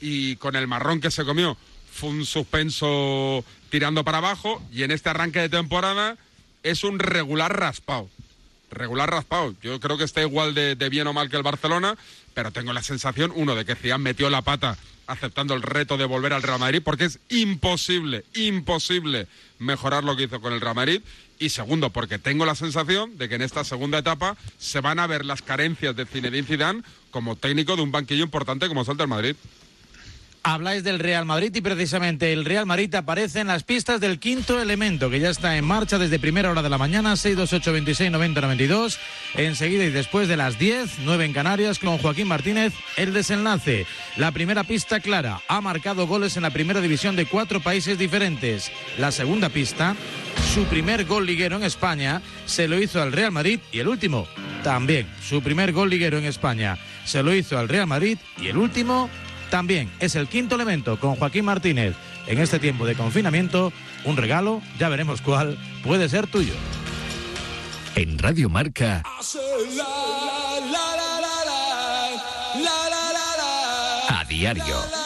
y con el marrón que se comió fue un suspenso tirando para abajo y en este arranque de temporada es un regular raspado. Regular raspado. Yo creo que está igual de, de bien o mal que el Barcelona, pero tengo la sensación, uno, de que Zidane metió la pata aceptando el reto de volver al Real Madrid, porque es imposible, imposible mejorar lo que hizo con el Real Madrid. Y segundo, porque tengo la sensación de que en esta segunda etapa se van a ver las carencias de Zinedine Zidane como técnico de un banquillo importante como es el del Madrid. Habláis del Real Madrid y precisamente el Real Madrid aparece en las pistas del quinto elemento que ya está en marcha desde primera hora de la mañana, 628 26 90 92. Enseguida y después de las 10, 9 en Canarias, con Joaquín Martínez, el desenlace. La primera pista clara, ha marcado goles en la primera división de cuatro países diferentes. La segunda pista, su primer gol liguero en España, se lo hizo al Real Madrid y el último también. Su primer gol liguero en España se lo hizo al Real Madrid y el último también es el quinto elemento con Joaquín Martínez. En este tiempo de confinamiento, un regalo, ya veremos cuál, puede ser tuyo. En Radio Marca, a diario.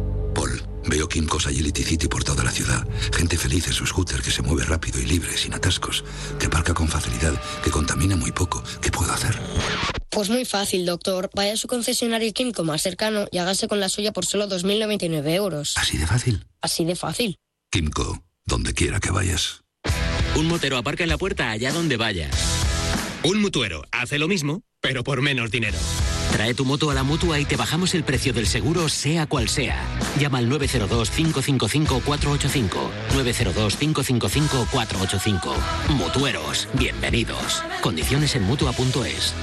Veo Kimcos Agility City por toda la ciudad. Gente feliz en su scooter que se mueve rápido y libre, sin atascos. Que aparca con facilidad, que contamina muy poco. ¿Qué puedo hacer? Pues muy fácil, doctor. Vaya a su concesionario Kimco más cercano y hágase con la suya por solo 2.099 euros. ¿Así de fácil? Así de fácil. Kimco, donde quiera que vayas. Un motero aparca en la puerta allá donde vaya. Un mutuero hace lo mismo, pero por menos dinero. Trae tu moto a la mutua y te bajamos el precio del seguro, sea cual sea. Llama al 902-555-485. 902-555-485. Mutueros, bienvenidos. Condiciones en mutua.es.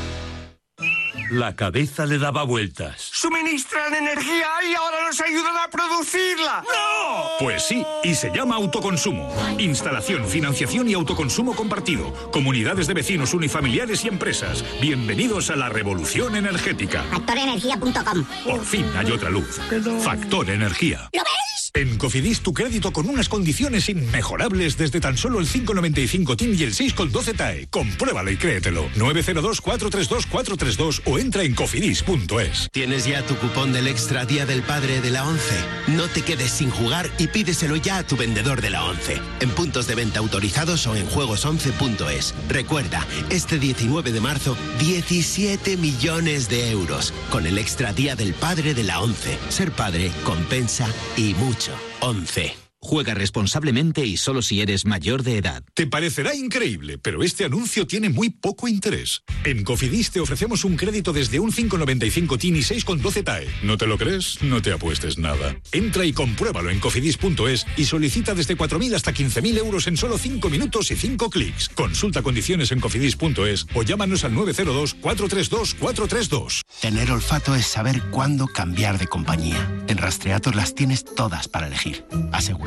La cabeza le daba vueltas. Suministran energía y ahora nos ayudan a producirla. ¡No! Pues sí, y se llama autoconsumo. Instalación, financiación y autoconsumo compartido. Comunidades de vecinos, unifamiliares y empresas. Bienvenidos a la revolución energética. Factorenergía.com Por fin hay otra luz. Factor Energía. ¿Lo veis? En Cofidis tu crédito con unas condiciones inmejorables desde tan solo el 595 TIN y el 6,12 TAE. Compruébalo y créetelo. 902 432 432 o entra en cofidis.es. ¿Tienes ya tu cupón del Extra Día del Padre de la 11? No te quedes sin jugar y pídeselo ya a tu vendedor de la 11. En puntos de venta autorizados o en juegos11.es. Recuerda, este 19 de marzo, 17 millones de euros. Con el Extra Día del Padre de la 11. Ser padre compensa y mucho. 11. Juega responsablemente y solo si eres mayor de edad. Te parecerá increíble, pero este anuncio tiene muy poco interés. En Cofidis te ofrecemos un crédito desde un 595 TIN y 6,12 TAE. ¿No te lo crees? No te apuestes nada. Entra y compruébalo en cofidis.es y solicita desde 4.000 hasta 15.000 euros en solo 5 minutos y 5 clics. Consulta condiciones en cofidis.es o llámanos al 902 432 432. Tener olfato es saber cuándo cambiar de compañía. En Rastreator las tienes todas para elegir.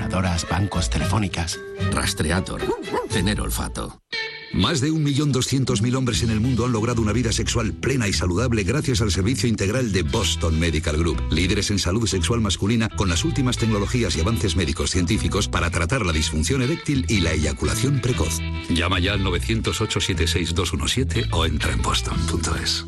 Aseguradoras, bancos, telefónicas. Rastreator. Tener olfato. Más de 1.200.000 hombres en el mundo han logrado una vida sexual plena y saludable gracias al servicio integral de Boston Medical Group, líderes en salud sexual masculina con las últimas tecnologías y avances médicos científicos para tratar la disfunción eréctil y la eyaculación precoz. Llama ya al 900-876-217 o entra en boston.es.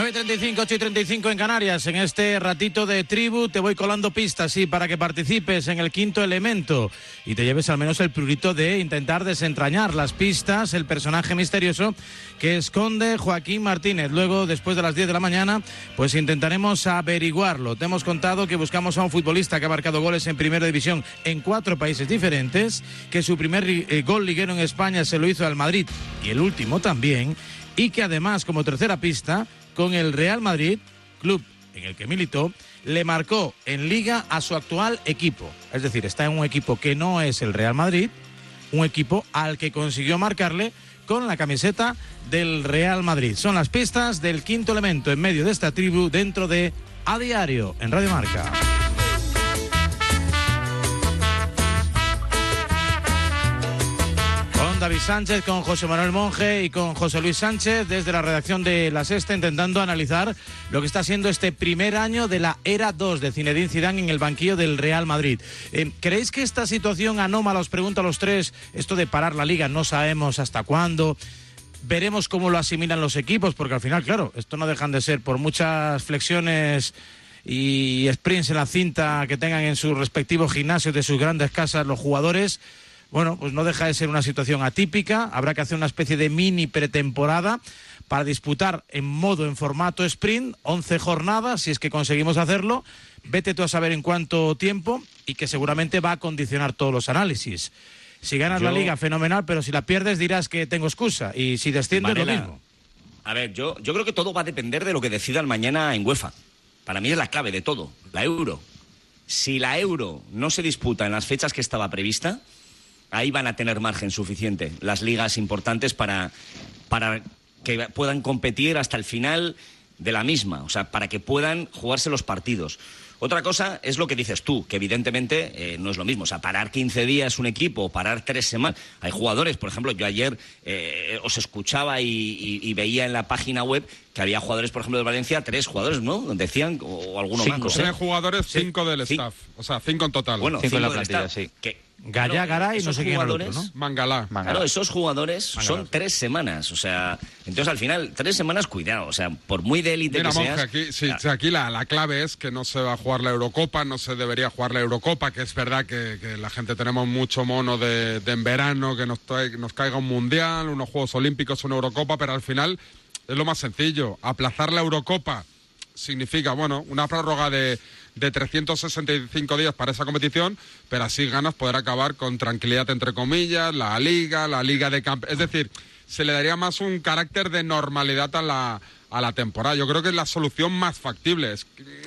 9.35, 8 y 35 en Canarias. En este ratito de tribu te voy colando pistas, sí, para que participes en el quinto elemento y te lleves al menos el prurito de intentar desentrañar las pistas, el personaje misterioso que esconde Joaquín Martínez. Luego, después de las 10 de la mañana, pues intentaremos averiguarlo. Te hemos contado que buscamos a un futbolista que ha marcado goles en primera división en cuatro países diferentes, que su primer eh, gol liguero en España se lo hizo al Madrid y el último también, y que además, como tercera pista, con el Real Madrid, club en el que militó, le marcó en liga a su actual equipo. Es decir, está en un equipo que no es el Real Madrid, un equipo al que consiguió marcarle con la camiseta del Real Madrid. Son las pistas del quinto elemento en medio de esta tribu dentro de A Diario en Radio Marca. David Sánchez, con José Manuel Monge y con José Luis Sánchez desde la redacción de La Sexta intentando analizar lo que está siendo este primer año de la era 2 de Zinedine Zidane en el banquillo del Real Madrid. Eh, ¿Creéis que esta situación anómala, os pregunto a los tres, esto de parar la liga, no sabemos hasta cuándo? Veremos cómo lo asimilan los equipos, porque al final, claro, esto no dejan de ser por muchas flexiones y sprints en la cinta que tengan en sus respectivos gimnasios de sus grandes casas los jugadores bueno, pues no deja de ser una situación atípica. Habrá que hacer una especie de mini pretemporada para disputar en modo, en formato sprint, 11 jornadas, si es que conseguimos hacerlo. Vete tú a saber en cuánto tiempo y que seguramente va a condicionar todos los análisis. Si ganas la liga, fenomenal, pero si la pierdes dirás que tengo excusa. Y si desciendes, lo mismo. A ver, yo, yo creo que todo va a depender de lo que decidan mañana en UEFA. Para mí es la clave de todo, la euro. Si la euro no se disputa en las fechas que estaba prevista, ahí van a tener margen suficiente las ligas importantes para, para que puedan competir hasta el final de la misma, o sea, para que puedan jugarse los partidos. Otra cosa es lo que dices tú, que evidentemente eh, no es lo mismo. O sea, parar 15 días un equipo, parar tres semanas. Hay jugadores, por ejemplo, yo ayer eh, os escuchaba y, veía en la página web que había jugadores, por ejemplo, de Valencia, tres jugadores, ¿no? Decían, o, alguno cinco, más. Tres jugadores, cinco del staff. O sea, cinco en total. Bueno, cinco, en la plantilla, sí. Gaya, Garay y no sé quién otro, ¿no? Mangalá. Claro, esos jugadores son tres semanas, o sea, entonces al final, tres semanas, cuidado, o sea, por muy de élite que seas... aquí, sí, aquí la, la, clave es que no se va a jugar la Eurocopa, no se debería jugar la Eurocopa, que es verdad que, que la gente tenemos mucho mono de, de en verano, que nos, trae, nos caiga un Mundial, unos Juegos Olímpicos, una Eurocopa, pero al final es lo más sencillo, aplazar la Eurocopa significa, bueno, una prórroga de, de 365 días para esa competición, pero así ganas poder acabar con tranquilidad, entre comillas, la liga, la liga de camp... Es decir, se le daría más un carácter de normalidad a la, a la temporada. Yo creo que es la solución más factible.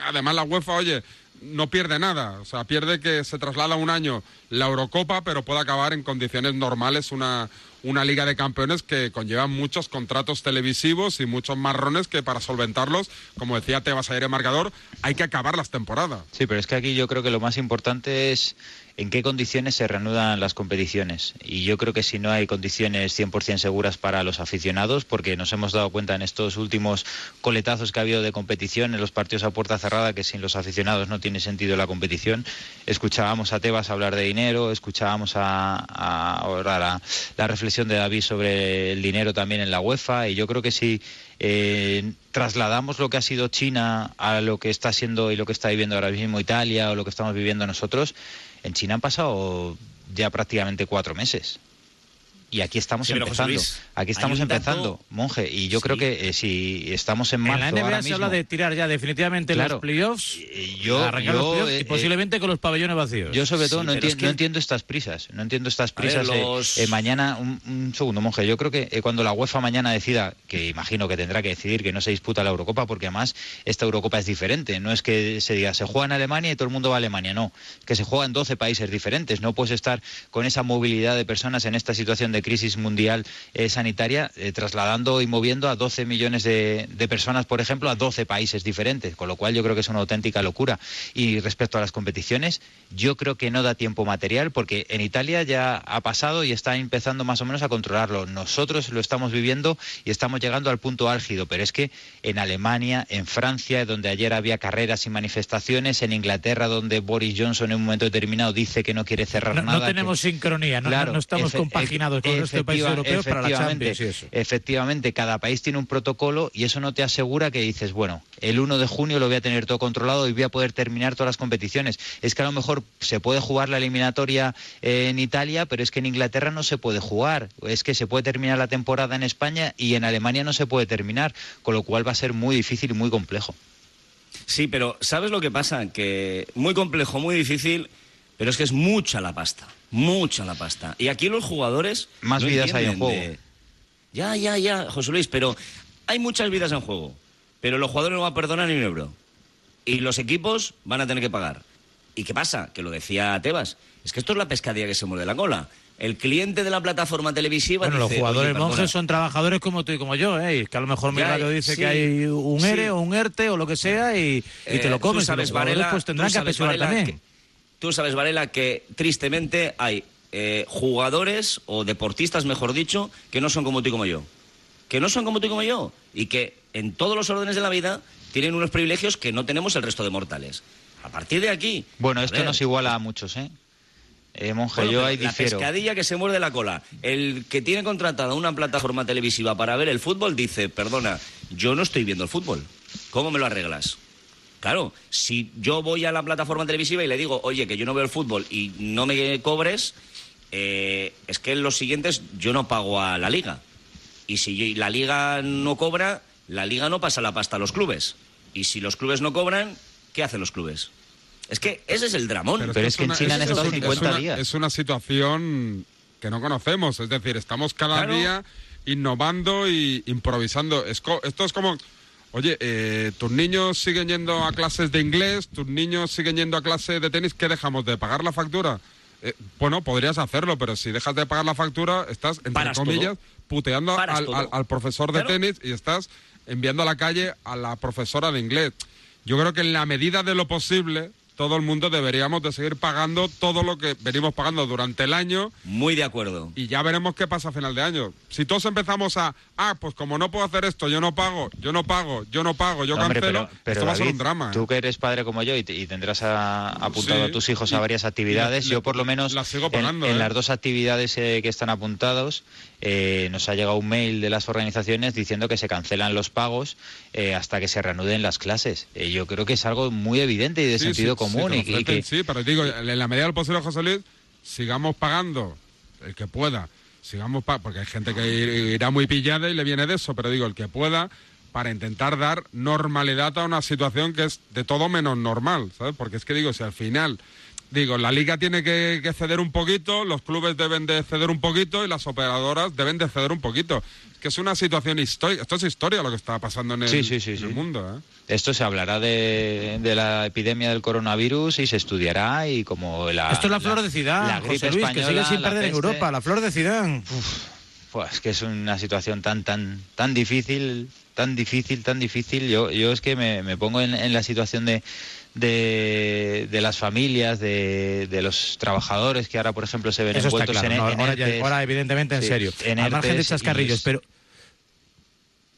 además, la UEFA, oye, no pierde nada. O sea, pierde que se traslada un año la Eurocopa, pero puede acabar en condiciones normales una, una Liga de Campeones que conlleva muchos contratos televisivos y muchos marrones que para solventarlos, como decía Tebas ayer en marcador, hay que acabar las temporadas. Sí, pero es que aquí yo creo que lo más importante es en qué condiciones se reanudan las competiciones. Y yo creo que si no hay condiciones 100% seguras para los aficionados, porque nos hemos dado cuenta en estos últimos coletazos que ha habido de competición en los partidos a puerta cerrada que sin los aficionados no tiene sentido la competición. Escuchábamos a Tebas hablar de dinero, escuchábamos a, ahora la, la, reflexión de David sobre el dinero también en la UEFA y yo creo que si eh, trasladamos lo que ha sido China a lo que está siendo y lo que está viviendo ahora mismo Italia o lo que estamos viviendo nosotros, en China han pasado ya prácticamente cuatro meses. Y aquí estamos empezando. aquí estamos empezando, monje. Y yo creo que eh, si estamos en marzo. En la NBA se habla de tirar ya definitivamente los playoffs. Yo, yo y eh, posiblemente con los pabellones vacíos. Yo, sobre todo, no, entiendo, no entiendo estas prisas. No entiendo estas prisas. Eh, mañana, un, segundo, monje. Yo creo que cuando la UEFA mañana decida, que imagino que tendrá que decidir que no se disputa la Eurocopa, porque además esta Eurocopa es diferente. No es que se diga se juega en Alemania y todo el mundo va a Alemania. No. Que se juega en 12 países diferentes. No puedes estar con esa movilidad de personas en esta situación de crisis mundial eh, sanitaria, eh, trasladando y moviendo a 12 millones de, personas, por ejemplo, a 12 países diferentes, con lo cual yo creo que es una auténtica locura. Y respecto a las competiciones, yo creo que no da tiempo material, porque en Italia ya ha pasado y está empezando más o menos a controlarlo. Nosotros lo estamos viviendo y estamos llegando al punto álgido, pero es que en Alemania, en Francia, donde ayer había carreras y manifestaciones, en Inglaterra, donde Boris Johnson en un momento determinado dice que no quiere cerrar nada. No tenemos sincronía, no, no estamos compaginados con este país europeo para la Champions Efectivamente, cada país tiene un protocolo y eso no te asegura que dices, bueno, el 1 de junio lo voy a tener todo controlado y voy a poder terminar todas las competiciones. Es que a lo mejor se puede jugar la eliminatoria en Italia, pero es que en Inglaterra no se puede jugar. Es que se puede terminar la temporada en España y en Alemania no se puede terminar, con lo cual va a ser muy difícil y muy complejo. Sí, pero ¿sabes lo que pasa? Que muy complejo, muy difícil, pero es que es mucha la pasta. Mucha la pasta. Y aquí los jugadores. Más vidas hay en juego. Ya, ya, ya, José Luis, pero hay muchas vidas en juego. Pero los jugadores no van a perdonar ni un euro. Y los equipos van a tener que pagar. ¿Y qué pasa? Que lo decía Tebas. Es que esto es la pescadilla que se muerde la cola. El cliente de la plataforma televisiva. Bueno, los jugadores monjes son trabajadores como tú y como yo, ¿eh? que a lo mejor mi radio dice que hay un ERE o un ERTE o lo que sea y, te lo eh, comes. sabes, Varela, pues tendrán que apesurar también. Tú sabes, Varela, que tristemente hay eh, jugadores o deportistas, mejor dicho, que no son como tú y como yo. Que no son como tú y como yo. Y que en todos los órdenes de la vida tienen unos privilegios que no tenemos el resto de mortales. A partir de aquí. Bueno, esto nos iguala a muchos, ¿eh? Eh, monje, yo ahí La pescadilla que se muerde la cola. El que tiene contratada una plataforma televisiva para ver el fútbol dice, perdona, yo no estoy viendo el fútbol. ¿Cómo me lo arreglas? Claro, si yo voy a la plataforma televisiva y le digo, oye, que yo no veo el fútbol y no me cobres, eh, es que en los siguientes yo no pago a la liga. Y si la liga no cobra, la liga no pasa la pasta a los clubes. Y si los clubes no cobran, ¿qué hacen los clubes? Es que ese es el dramón. Pero, es, que en China han estado 50 días. Es una situación que no conocemos. Es decir, estamos cada día innovando y improvisando. esto es como Oye, eh, tus niños siguen yendo a clases de inglés, tus niños siguen yendo a clases de tenis, ¿qué dejamos de pagar la factura? Eh, bueno, podrías hacerlo, pero si dejas de pagar la factura, estás, entre comillas, puteando al, profesor de tenis y estás enviando a la calle a la profesora de inglés. Yo creo que en la medida de lo posible, todo el mundo deberíamos de seguir pagando todo lo que venimos pagando durante el año. Muy de acuerdo. Y ya veremos qué pasa a final de año. Si todos empezamos a, ah, pues como no puedo hacer esto, yo no pago, yo no pago, yo no pago, yo cancelo, pero, esto va a ser un drama. Tú que eres padre como yo y, tendrás apuntado a tus hijos a varias actividades, yo por lo menos sigo pagando, en, ¿eh? las dos actividades eh, que están apuntados, eh, nos ha llegado un mail de las organizaciones diciendo que se cancelan los pagos hasta que se reanuden las clases. yo creo que es algo muy evidente y de sentido común. Y, que... sí, pero digo, en la medida del posible, José Luis, sigamos pagando el que pueda sigamos porque hay gente que irá muy pillada y le viene de eso, pero digo, el que pueda para intentar dar normalidad a una situación que es de todo menos normal, ¿sabes? Porque es que digo, si al final Digo, la liga tiene que, que ceder un poquito, los clubes deben de ceder un poquito y las operadoras deben de ceder un poquito. Que es una situación histórica, esto es historia lo que está pasando en el, Sí, sí, sí, en el sí. mundo. ¿eh? Esto se hablará de, de la epidemia del coronavirus y se estudiará y como la... Esto es la flor de la Zidane, gripe José Luis, que sigue española, sin la perder en. Europa. La flor de Zidane. Pues es que es una situación tan tan tan difícil, tan difícil, tan difícil. Yo yo es que me, me pongo en, en la situación de, de, de las familias, de, de los trabajadores que ahora, por ejemplo, se ven Eso está envueltos claro. en, no, en ahora, ya- ERTEs. ahora, evidentemente, en Sí, serio. en Al margen de chascarrillos, pero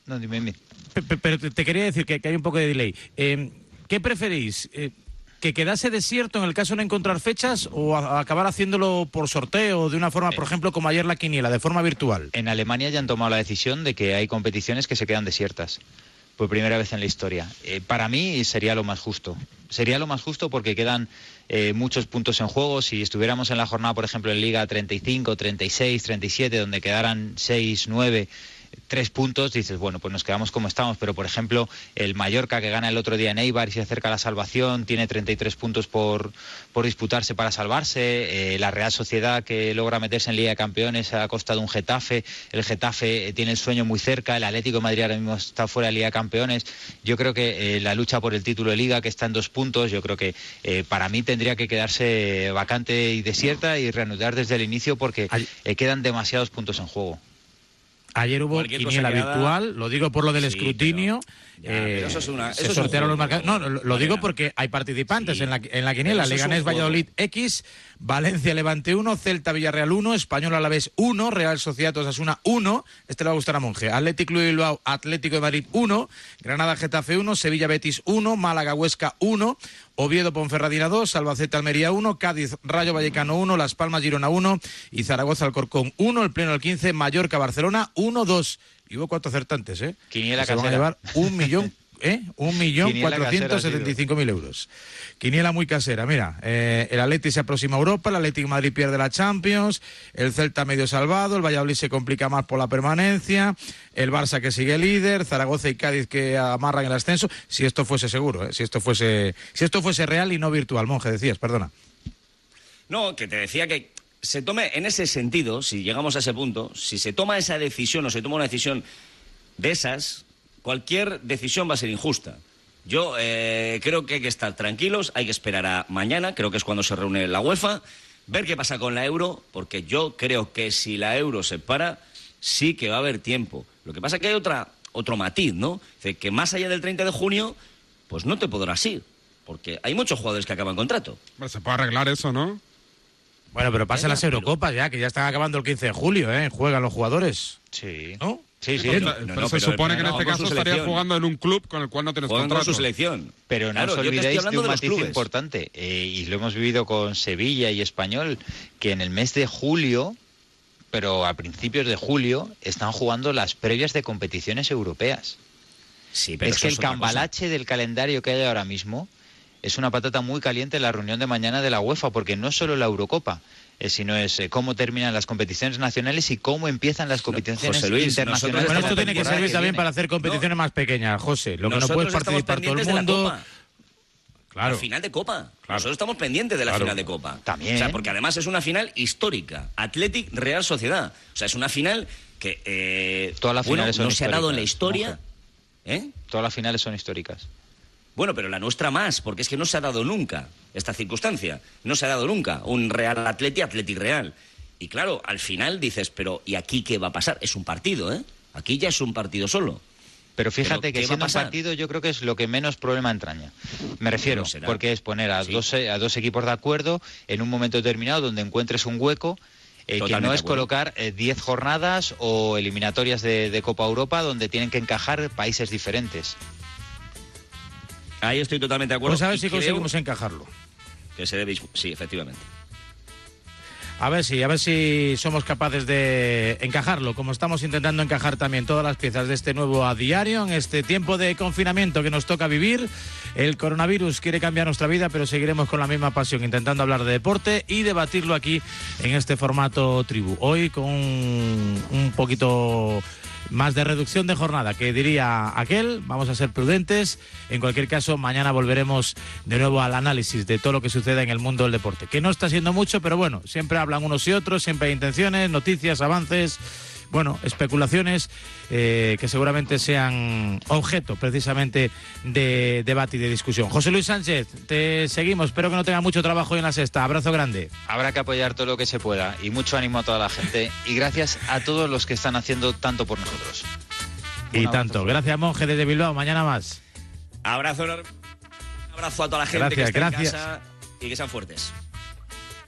No, dime, dime. Pe- pe- Pero te quería decir que, que hay un poco de delay. Eh, ¿Qué preferís? Eh, ¿Que quedase desierto en el caso de no encontrar fechas o a- acabar haciéndolo por sorteo de una forma, por ejemplo, como ayer la quiniela, de forma virtual? En Alemania ya han tomado la decisión de que hay competiciones que se quedan desiertas. Por primera vez en la historia. Eh, para mí sería lo más justo. Sería lo más justo porque quedan eh, muchos puntos en juego. Si estuviéramos en la jornada, por ejemplo, en Liga 35, 36, 37, donde quedaran 6, 9, tres puntos, dices, bueno, pues nos quedamos como estamos. Pero, por ejemplo, el Mallorca que gana el otro día en Eibar y se acerca a la salvación, tiene 33 puntos por, por disputarse para salvarse. Eh, la Real Sociedad que logra meterse en Liga de Campeones a costa de un Getafe. El Getafe eh, tiene el sueño muy cerca. El Atlético de Madrid ahora mismo está fuera de Liga de Campeones. Yo creo que eh, la lucha por el título de Liga, que está en dos puntos, yo creo que eh, para mí tendría que quedarse vacante y desierta y reanudar desde el inicio porque quedan demasiados puntos en juego. Ayer hubo quiniela virtual, lo digo por lo del Sí, escadrutinio. Ya, pero eso es una- se eso es un los marcadores. No, lo, lo digo porque hay participantes en la, en la quiniela. Leganés. Valladolid X, Valencia Levante 1, Celta Villarreal 1, Español Alavés 1, Real Sociedad Osasuna 1. Este le va a gustar a Monje. Atlético Club de Bilbao, Atlético de Madrid 1, Granada Getafe 1, Sevilla Betis 1, Málaga Huesca 1, Oviedo Ponferradina 2, Albacete Almería 1, Cádiz Rayo Vallecano 1, Las Palmas Girona 1 y Zaragoza Alcorcón 1, el pleno del 15, Mallorca Barcelona 1, 2. Y hubo cuatro acertantes, ¿eh? Quiniela Que se van a casera. llevar un millón, ¿eh? Un millón Quiniela casera, cuatrocientos setenta y cinco mil euros. Quiniela muy casera, mira, eh, el Atleti se aproxima a Europa, el Atlético Madrid pierde la Champions, el Celta medio salvado, el Valladolid se complica más por la permanencia, el Barça que sigue líder, Zaragoza y Cádiz que amarran el ascenso, si esto fuese seguro, ¿eh? si esto fuese, si esto fuese real y no virtual, monje, decías, perdona. No, que te decía que se tome en ese sentido, si llegamos a ese punto, si se toma esa decisión o se toma una decisión de esas, cualquier decisión va a ser injusta. Yo eh, creo que hay que estar tranquilos, hay que esperar a mañana, creo que es cuando se reúne la UEFA, ver qué pasa con la euro, porque yo creo que si la euro se para, sí que va a haber tiempo. Lo que pasa es que hay otra, otro matiz, ¿no? Que más allá del 30 de junio, pues no te podrás ir, porque hay muchos jugadores que acaban contrato. Se puede arreglar eso, ¿no? Bueno, pero pasan las Eurocopas ya, que ya están acabando el 15 de julio, ¿eh? Juegan los jugadores. Sí. ¿No? Sí, sí. Pero, no, pero no, se pero- supone que en este con caso estaría jugando en un club con el cual no tienes Juegan con contrato. su selección. Pero no Claro, os olvidéis de un matiz clubes. importante, eh, y lo hemos vivido con Sevilla y Español, que en el mes de julio, pero a principios de julio, están jugando las previas de competiciones europeas. Sí, pero es que es el cambalache del calendario que hay ahora mismo es una patata muy caliente en la reunión de mañana de la UEFA, porque no es solo la Eurocopa, eh, sino es eh, cómo terminan las competiciones nacionales y cómo empiezan las competiciones José Luis, internacionales. Bueno, esto tiene que servir también viene. para hacer competiciones más pequeñas, José. Lo que no Nosotros puede estamos participar todo el pendientes de la mundo. Copa. Claro. La final de Copa. Claro. Nosotros estamos pendientes de la Claro. final de Copa. También. O sea, porque además es una final histórica. Athletic Real Sociedad. O sea, es una final que eh, Todas las bueno, finales son no se ha dado en la históricas, historia. ¿Eh? Todas las finales son históricas. Bueno, pero la nuestra más, porque es que no se ha dado nunca esta circunstancia. No se ha dado nunca un Real Atleti, Athletic Real. Y claro, al final dices, pero ¿y aquí qué va a pasar? Es un partido, ¿eh? Aquí ya es un partido solo. Pero fíjate ¿qué que siendo un partido yo creo que es lo que menos problema entraña. Me refiero, porque es poner a, Sí. dos, eh, a dos equipos de acuerdo en un momento determinado donde encuentres un hueco, eh, que no es colocar eh, 10 jornadas o eliminatorias de, de Copa Europa donde tienen que encajar países diferentes. Ahí estoy totalmente de acuerdo. Pues a ver y si conseguimos encajarlo. Que se debe... Sí, efectivamente. A ver si, a ver si somos capaces de encajarlo, como estamos intentando encajar también todas las piezas de este nuevo a diario, en este tiempo de confinamiento que nos toca vivir. El coronavirus quiere cambiar nuestra vida, pero seguiremos con la misma pasión, intentando hablar de deporte y debatirlo aquí en este formato tribu. Hoy con un poquito más de reducción de jornada, que diría aquel. Vamos a ser prudentes. En cualquier caso, mañana volveremos de nuevo al análisis de todo lo que sucede en el mundo del deporte. Que no está siendo mucho, pero bueno, siempre hablan unos y otros, siempre hay intenciones, noticias, avances bueno, especulaciones eh, que seguramente sean objeto precisamente de debate y de discusión. José Luis Sánchez, te seguimos. Espero que no tenga mucho trabajo hoy en la sexta. Abrazo grande. Habrá que apoyar todo lo que se pueda y mucho ánimo a toda la gente. Y gracias a todos los que están haciendo tanto por nosotros. y tanto. Gracias, Monje, desde Bilbao. Mañana más. Abrazo enorme. Abrazo a toda la gente que está en casa y que sean fuertes.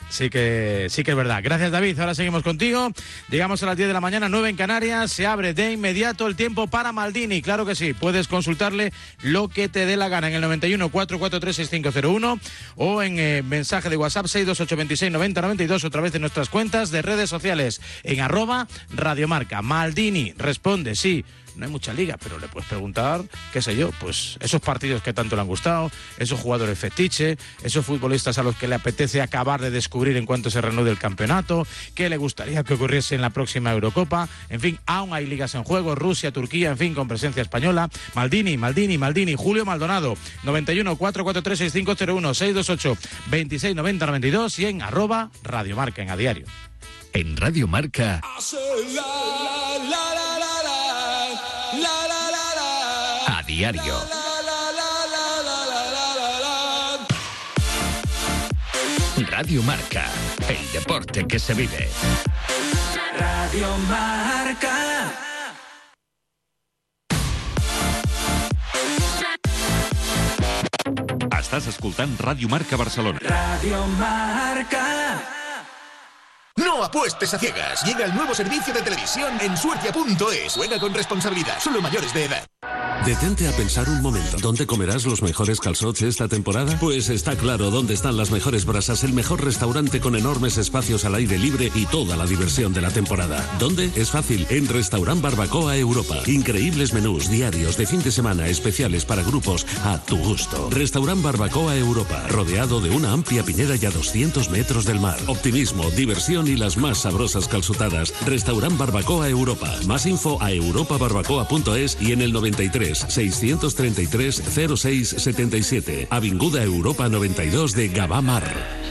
Sí que, sí que es verdad. Gracias, David. Ahora seguimos contigo. Llegamos a las 10 de la mañana, 9 en Canarias. Se abre de inmediato el tiempo para Maldini. Claro que sí. Puedes consultarle lo que te dé la gana en el 91 443 6501 o en eh, mensaje de WhatsApp 62826 9092 otra vez en nuestras cuentas de redes sociales en arroba radiomarca. Maldini responde sí no hay mucha liga, pero le puedes preguntar, qué sé yo, pues esos partidos que tanto le han gustado, esos jugadores fetiche, esos futbolistas a los que le apetece acabar de descubrir en cuanto se reanude el campeonato, qué le gustaría que ocurriese en la próxima Eurocopa, en fin, aún hay ligas en juego, Rusia, Turquía, en fin, con presencia española, Maldini, Maldini, Maldini, Julio Maldonado, 91 443 6501 628 26 90 92 y en arroba Radiomarca en a diario. En Radio Marca. Diario. Radio Marca, el deporte que se vive. Radio Marca. Estàs escoltant Ràdio Marca Barcelona. Radio Marca. No apuestes a ciegas. Llega el nuevo servicio de televisión en suertia.es. Juega con responsabilidad. Solo mayores de edad. Detente a pensar un momento. ¿Dónde comerás los mejores calzots esta temporada? Pues está claro dónde están las mejores brasas, el mejor restaurante con enormes espacios al aire libre y toda la diversión de la temporada. ¿Dónde? Es fácil. En Restaurant Barbacoa Europa. Increíbles menús diarios de fin de semana especiales para grupos a tu gusto. Restaurant Barbacoa Europa. Rodeado de una amplia piñera y a 200 metros del mar. Optimismo, diversión y las más sabrosas calzutadas. Restaurant Barbacoa Europa. Más info a europabarbacoa.es y en el 93 633 0677. Avinguda Europa 92 de Gabamar.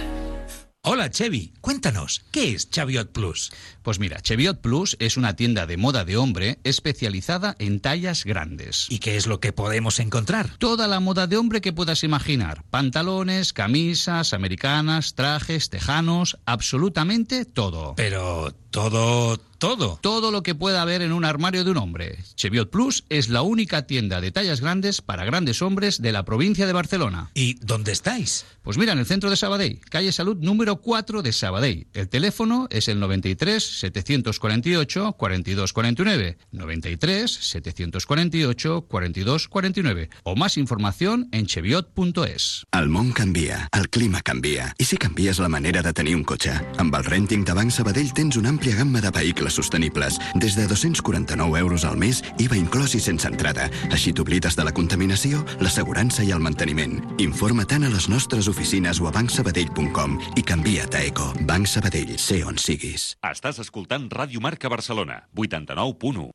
Hola Chevy, cuéntanos, ¿qué es Chaviot Plus? Pues mira, Cheviot Plus es una tienda de moda de hombre especializada en tallas grandes. ¿Y qué es lo que podemos encontrar? Toda la moda de hombre que puedas imaginar. Pantalones, camisas, americanas, trajes, tejanos, absolutamente todo. Pero todo, todo. Todo lo que pueda haber en un armario de un hombre. Cheviot Plus es la única tienda de tallas grandes para grandes hombres de la provincia de Barcelona. ¿Y dónde estáis? Pues mira, en el centro de Sabadell, calle Salud número 4 de Sabadell. El teléfono es el 93 748 4249. 93 748 4249. O más información en cheviot.es. El món canvia, el clima canvia. I si canvies la manera de tenir un cotxe? Amb el renting de Banc Sabadell tens una àmplia gamma de vehicles sostenibles, des de 249 euros al mes, IVA inclòs i sense entrada. Així t'oblides de la contaminació, l'assegurança i el manteniment. Informa tant a les nostres oficines o a bancsabadell.com i canvia't a Eco. Banc Sabadell, sé on siguis. Estàs escoltant Ràdio Marca Barcelona, 89.1.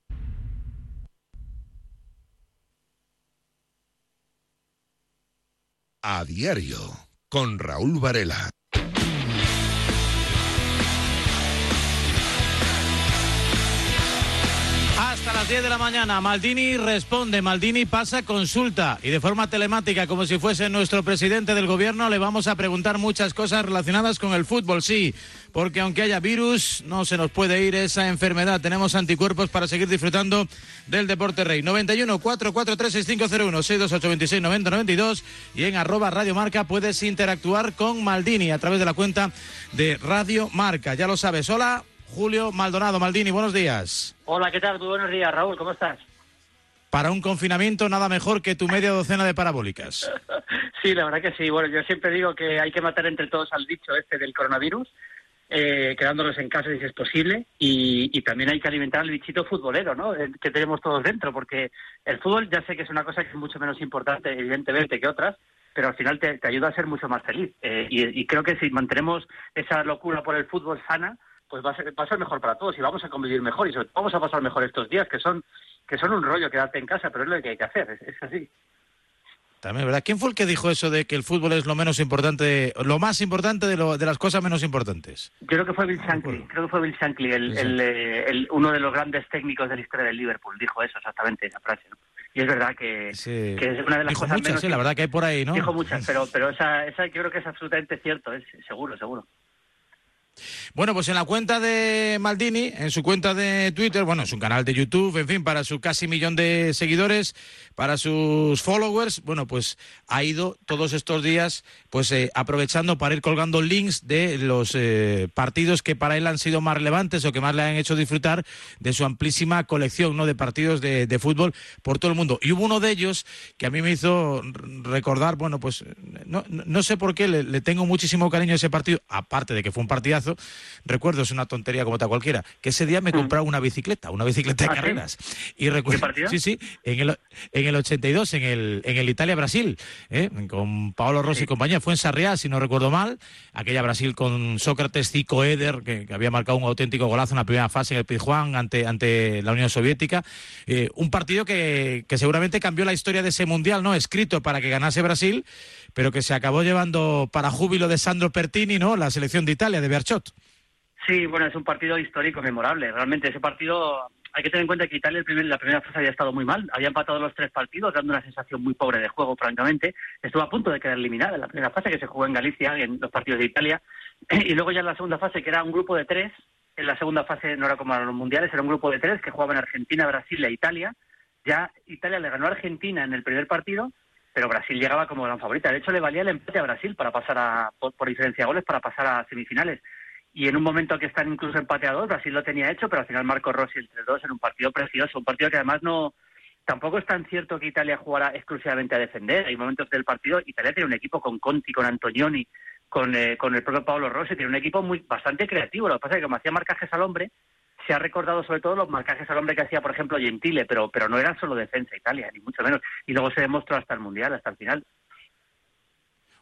A diario, con Raúl Varela. 10 de la mañana, Maldini responde, Maldini pasa consulta y de forma telemática, como si fuese nuestro presidente del gobierno, le vamos a preguntar muchas cosas relacionadas con el fútbol, sí, porque aunque haya virus, no se nos puede ir esa enfermedad. Tenemos anticuerpos para seguir disfrutando del deporte rey. 91 443 6501 628 26 90 92 y en arroba Radio Marca puedes interactuar con Maldini a través de la cuenta de Radio Marca. Ya lo sabes. Hola, Julio Maldonado. Maldini, buenos días. Hola, ¿qué tal? Muy buenos días, Raúl. ¿Cómo estás? Para un confinamiento, nada mejor que tu media docena de parabólicas. Sí, la verdad que sí. Bueno, yo siempre digo que hay que matar entre todos al dicho este del coronavirus, eh, quedándonos en casa si es posible, y, y también hay que alimentar al bichito futbolero, ¿no? El que tenemos todos dentro, porque el fútbol ya sé que es una cosa que es mucho menos importante, evidentemente, que otras, pero al final te, te ayuda a ser mucho más feliz. Eh, y, y creo que si mantenemos esa locura por el fútbol sana, pues va a, ser, va a ser mejor para todos y vamos a convivir mejor y sobre todo vamos a pasar mejor estos días que son que son un rollo quedarte en casa, pero es lo que hay que hacer, es, es así. También, ¿verdad? ¿Quién fue el que dijo eso de que el fútbol es lo menos importante, lo más importante de, lo, de las cosas menos importantes? Yo creo que fue Bill Shankly, creo que fue Bill Shankly, el, el, eh, el- uno de los grandes técnicos de la historia del Liverpool, dijo eso exactamente, esa frase. ¿no? Y es verdad que, Sí. que es una de las Dijo cosas muchas, menos sí, la verdad que hay por ahí, ¿no? Dijo muchas, pero, pero esa, esa yo creo que es absolutamente cierto, es seguro, seguro. Bueno, pues en la cuenta de Maldini, en su cuenta de Twitter, bueno, es un canal de YouTube, en fin, para su casi millón de seguidores, para sus followers, bueno, pues ha ido todos estos días, pues eh, aprovechando para ir colgando links de los eh, partidos que para él han sido más relevantes o que más le han hecho disfrutar de su amplísima colección, ¿no? De partidos de, fútbol por todo el mundo. Y hubo uno de ellos que a mí me hizo recordar, bueno, pues no, no- no sé por qué le, le tengo muchísimo cariño a ese partido, aparte de que fue un partidazo. Recuerdo, es una tontería como tal cualquiera, que ese día me compraba una bicicleta, una bicicleta de ¿Ah, sí? carreras. Y recuerdo, partido? sí, sí, en el, en el 82, en el, en el Italia-Brasil, ¿eh? con Paolo Rossi y compañía, fue en Sarriá, si no recuerdo mal, aquella Brasil con Sócrates, Zico, Eder, que, que había marcado un auténtico golazo en la primera fase en el Pizjuán ante, ante la Unión Soviética. Eh, un partido que, que seguramente cambió la historia de ese mundial, ¿no? Escrito para que ganase Brasil, pero que se acabó llevando para júbilo de Sandro Pertini, ¿no? La selección de Italia, de Berchot. Sí, bueno, es un partido histórico, memorable. Realmente ese partido, hay que tener en cuenta que Italia el primer- la primera fase había estado muy mal, había empatado los tres partidos, dando una sensación muy pobre de juego, francamente. Estuvo a punto de quedar eliminada en la primera fase que se jugó en Galicia, en los partidos de Italia. Y luego ya en la segunda fase, que era un grupo de tres, en la segunda fase no era como en los mundiales, era un grupo de tres que jugaban Argentina, Brasil e Italia. Ya Italia le ganó a Argentina en el primer partido, pero Brasil llegaba como gran favorita. De hecho, le valía el empate a Brasil para pasar a, por, por diferencia de goles para pasar a semifinales. Y en un momento que están incluso empate a dos, Brasil lo tenía hecho, pero al final Marco Rossi el 3-2 en un partido precioso, un partido que además no tampoco es tan cierto que Italia jugara exclusivamente a defender. Hay momentos del partido, Italia tiene un equipo con Conti, con Antonioni, con, eh, con el propio Paolo Rossi, tiene un equipo muy bastante creativo. Lo que pasa es que como hacía marcajes al hombre, se ha recordado sobre todo los marcajes al hombre que hacía, por ejemplo, Gentile, pero, pero no era solo defensa Italia, ni mucho menos. Y luego se demostró hasta el Mundial, hasta el final.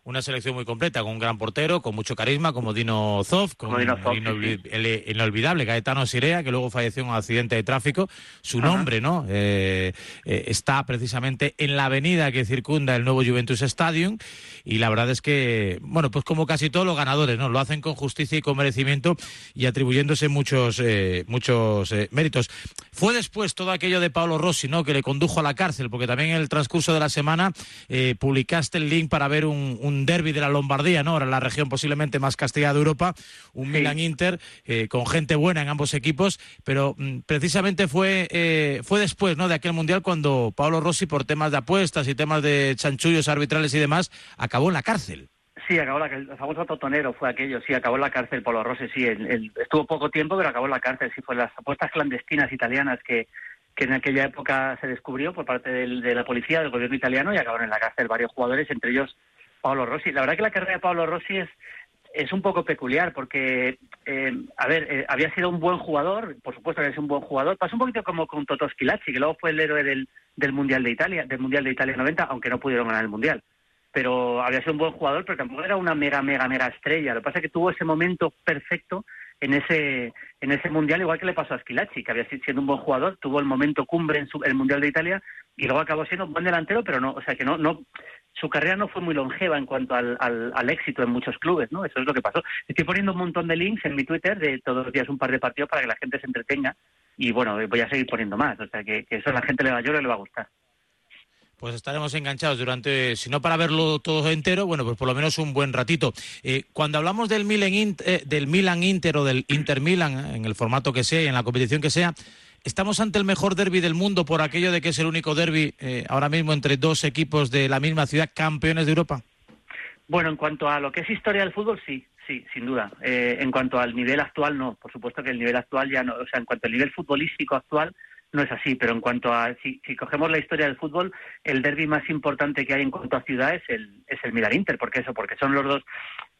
Una selección muy completa, con un gran portero, con mucho carisma, como Dino Zoff, con Como Dino Zoff, el, sí, el inolvidable Gaetano Sirea, que luego falleció en un accidente de tráfico. Su nombre, ¿no? Eh, eh, está precisamente en la avenida que circunda el nuevo Juventus Stadium. Y la verdad es que, bueno, pues como casi todos los ganadores, ¿no? Lo hacen con justicia y con merecimiento y atribuyéndose muchos, eh, muchos eh, méritos. Fue después todo aquello de Paolo Rossi, ¿no? Que le condujo a la cárcel, porque también en el transcurso de la semana eh, publicaste el link para ver un, un derby de la Lombardía, ¿no? Ahora la región posiblemente más castigada de Europa, un Milan-Inter eh, con gente buena en ambos equipos, pero mm, precisamente fue, eh, fue después, ¿no? De aquel mundial cuando Paolo Rossi, por temas de apuestas y temas de chanchullos arbitrales y demás, acabó en la cárcel. Sí, acabó la, el famoso totonero fue aquello, sí, acabó en la cárcel Polo Rossi, sí, el- el- estuvo poco tiempo, pero acabó en la cárcel, sí, fue las apuestas clandestinas italianas que, que en aquella época se descubrió por parte del- de la policía, del gobierno italiano, y acabaron en la cárcel varios jugadores, entre ellos Paolo Rossi. La verdad que la carrera de Paolo Rossi es, es un poco peculiar, porque, eh, a ver, eh, había sido un buen jugador, por supuesto había sido un buen jugador, pasó un poquito como con Toto Schilacci, que luego fue el héroe del, del Mundial de Italia, del Mundial de Italia 90, aunque no pudieron ganar el Mundial pero había sido un buen jugador, pero tampoco era una mega, mega, mega estrella. Lo que pasa es que tuvo ese momento perfecto en ese en ese mundial, igual que le pasó a Schilacci, que había sido un buen jugador, tuvo el momento cumbre en su- el mundial de Italia y luego acabó siendo un buen delantero, pero no, o sea que no, no, su carrera no fue muy longeva en cuanto al, al, al éxito en muchos clubes, ¿no? Eso es lo que pasó. Estoy poniendo un montón de links en mi Twitter de todos los días un par de partidos para que la gente se entretenga y bueno, voy a seguir poniendo más, o sea que, eso a la gente le va, yo le va a gustar. Pues estaremos enganchados durante, si no para verlo todo entero, bueno, pues por lo menos un buen ratito. Eh, cuando hablamos del Milan, Int- eh, del Milan Inter o del Inter Milan, eh, en el formato que sea y en la competición que sea, ¿estamos ante el mejor derby del mundo por aquello de que es el único derby ahora mismo entre dos equipos de la misma ciudad campeones de Europa? Bueno, en cuanto a lo que es historia del fútbol, sí, sí, sin duda. En cuanto al nivel actual, no. Por supuesto que el nivel actual ya no, o sea, en cuanto al nivel futbolístico actual, no es así. Pero en cuanto a, si, si cogemos la historia del fútbol, el derby más importante que hay en cuanto a ciudad es el, es el Milan Inter. ¿Por qué eso? Porque son los dos,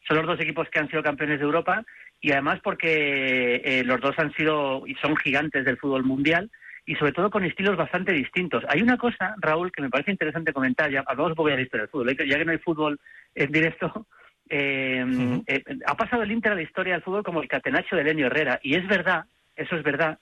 son los dos equipos que han sido campeones de Europa y además porque eh, los dos han sido y son gigantes del fútbol mundial y sobre todo con estilos bastante distintos. Hay una cosa, Raúl, que me parece interesante comentar, ya hablamos un poco de la historia del fútbol, ¿eh? ya que no hay fútbol en directo, eh, eh, ha pasado el Inter a la historia del fútbol como el catenacho de Lenio Herrera. Y es verdad, eso es verdad,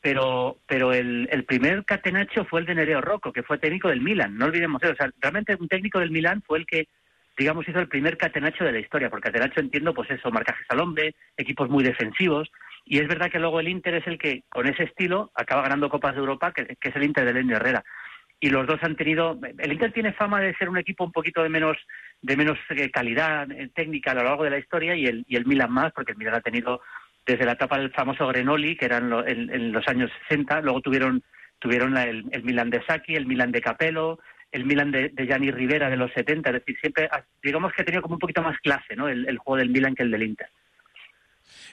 pero, pero el, el primer catenacho fue el de Nereo Rocco, que fue técnico del Milan. No olvidemos eso. O sea, realmente un técnico del Milan fue el que, digamos, hizo el primer catenacho de la historia. Por catenacho entiendo, pues eso, marcajes al hombre, equipos muy defensivos. Y es verdad que luego el Inter es el que, con ese estilo, acaba ganando Copas de Europa, que, que es el Inter de Lenio Herrera y los dos han tenido el Inter tiene fama de ser un equipo un poquito de menos de menos eh, calidad eh, técnica a lo largo de la historia y el y el Milan más porque el Milan ha tenido desde la etapa del famoso Grenoli que eran lo, en, los años 60 luego tuvieron tuvieron el, el, Milan de Sacchi el Milan de Capello el Milan de, de Gianni Rivera de los 70 es decir siempre digamos que ha tenido como un poquito más clase no el, el juego del Milan que el del Inter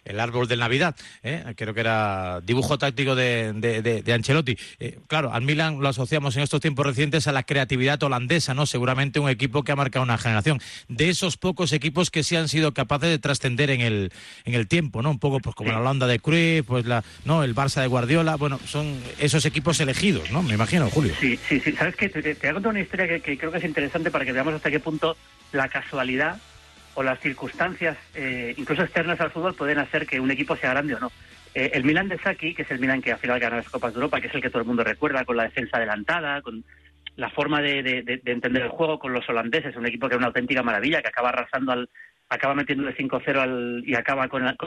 el árbol de Navidad, ¿eh? creo que era dibujo táctico de, de, de, de Ancelotti. Eh, claro, al Milan lo asociamos en estos tiempos recientes a la creatividad holandesa, ¿no? Seguramente un equipo que ha marcado una generación. De esos pocos equipos que sí han sido capaces de trascender en el, en el tiempo, ¿no? Un poco pues como la Holanda de Cruyff, pues la, ¿no? El Barça de Guardiola, bueno, son esos equipos elegidos, ¿no? Me imagino, Julio. Sí, sí, sí. ¿Sabes qué? Te, contar una historia que, que creo que es interesante para que veamos hasta qué punto la casualidad o las circunstancias, eh, incluso externas al fútbol, pueden hacer que un equipo sea grande o no. Eh, el Milan de Saki, que es el Milan que al final gana las Copas de Europa, que es el que todo el mundo recuerda, con la defensa adelantada, con la forma de, de, de, de entender el juego con los holandeses, un equipo que es una auténtica maravilla, que acaba arrasando al, acaba metiéndole 5-0 al, y acaba con, la, con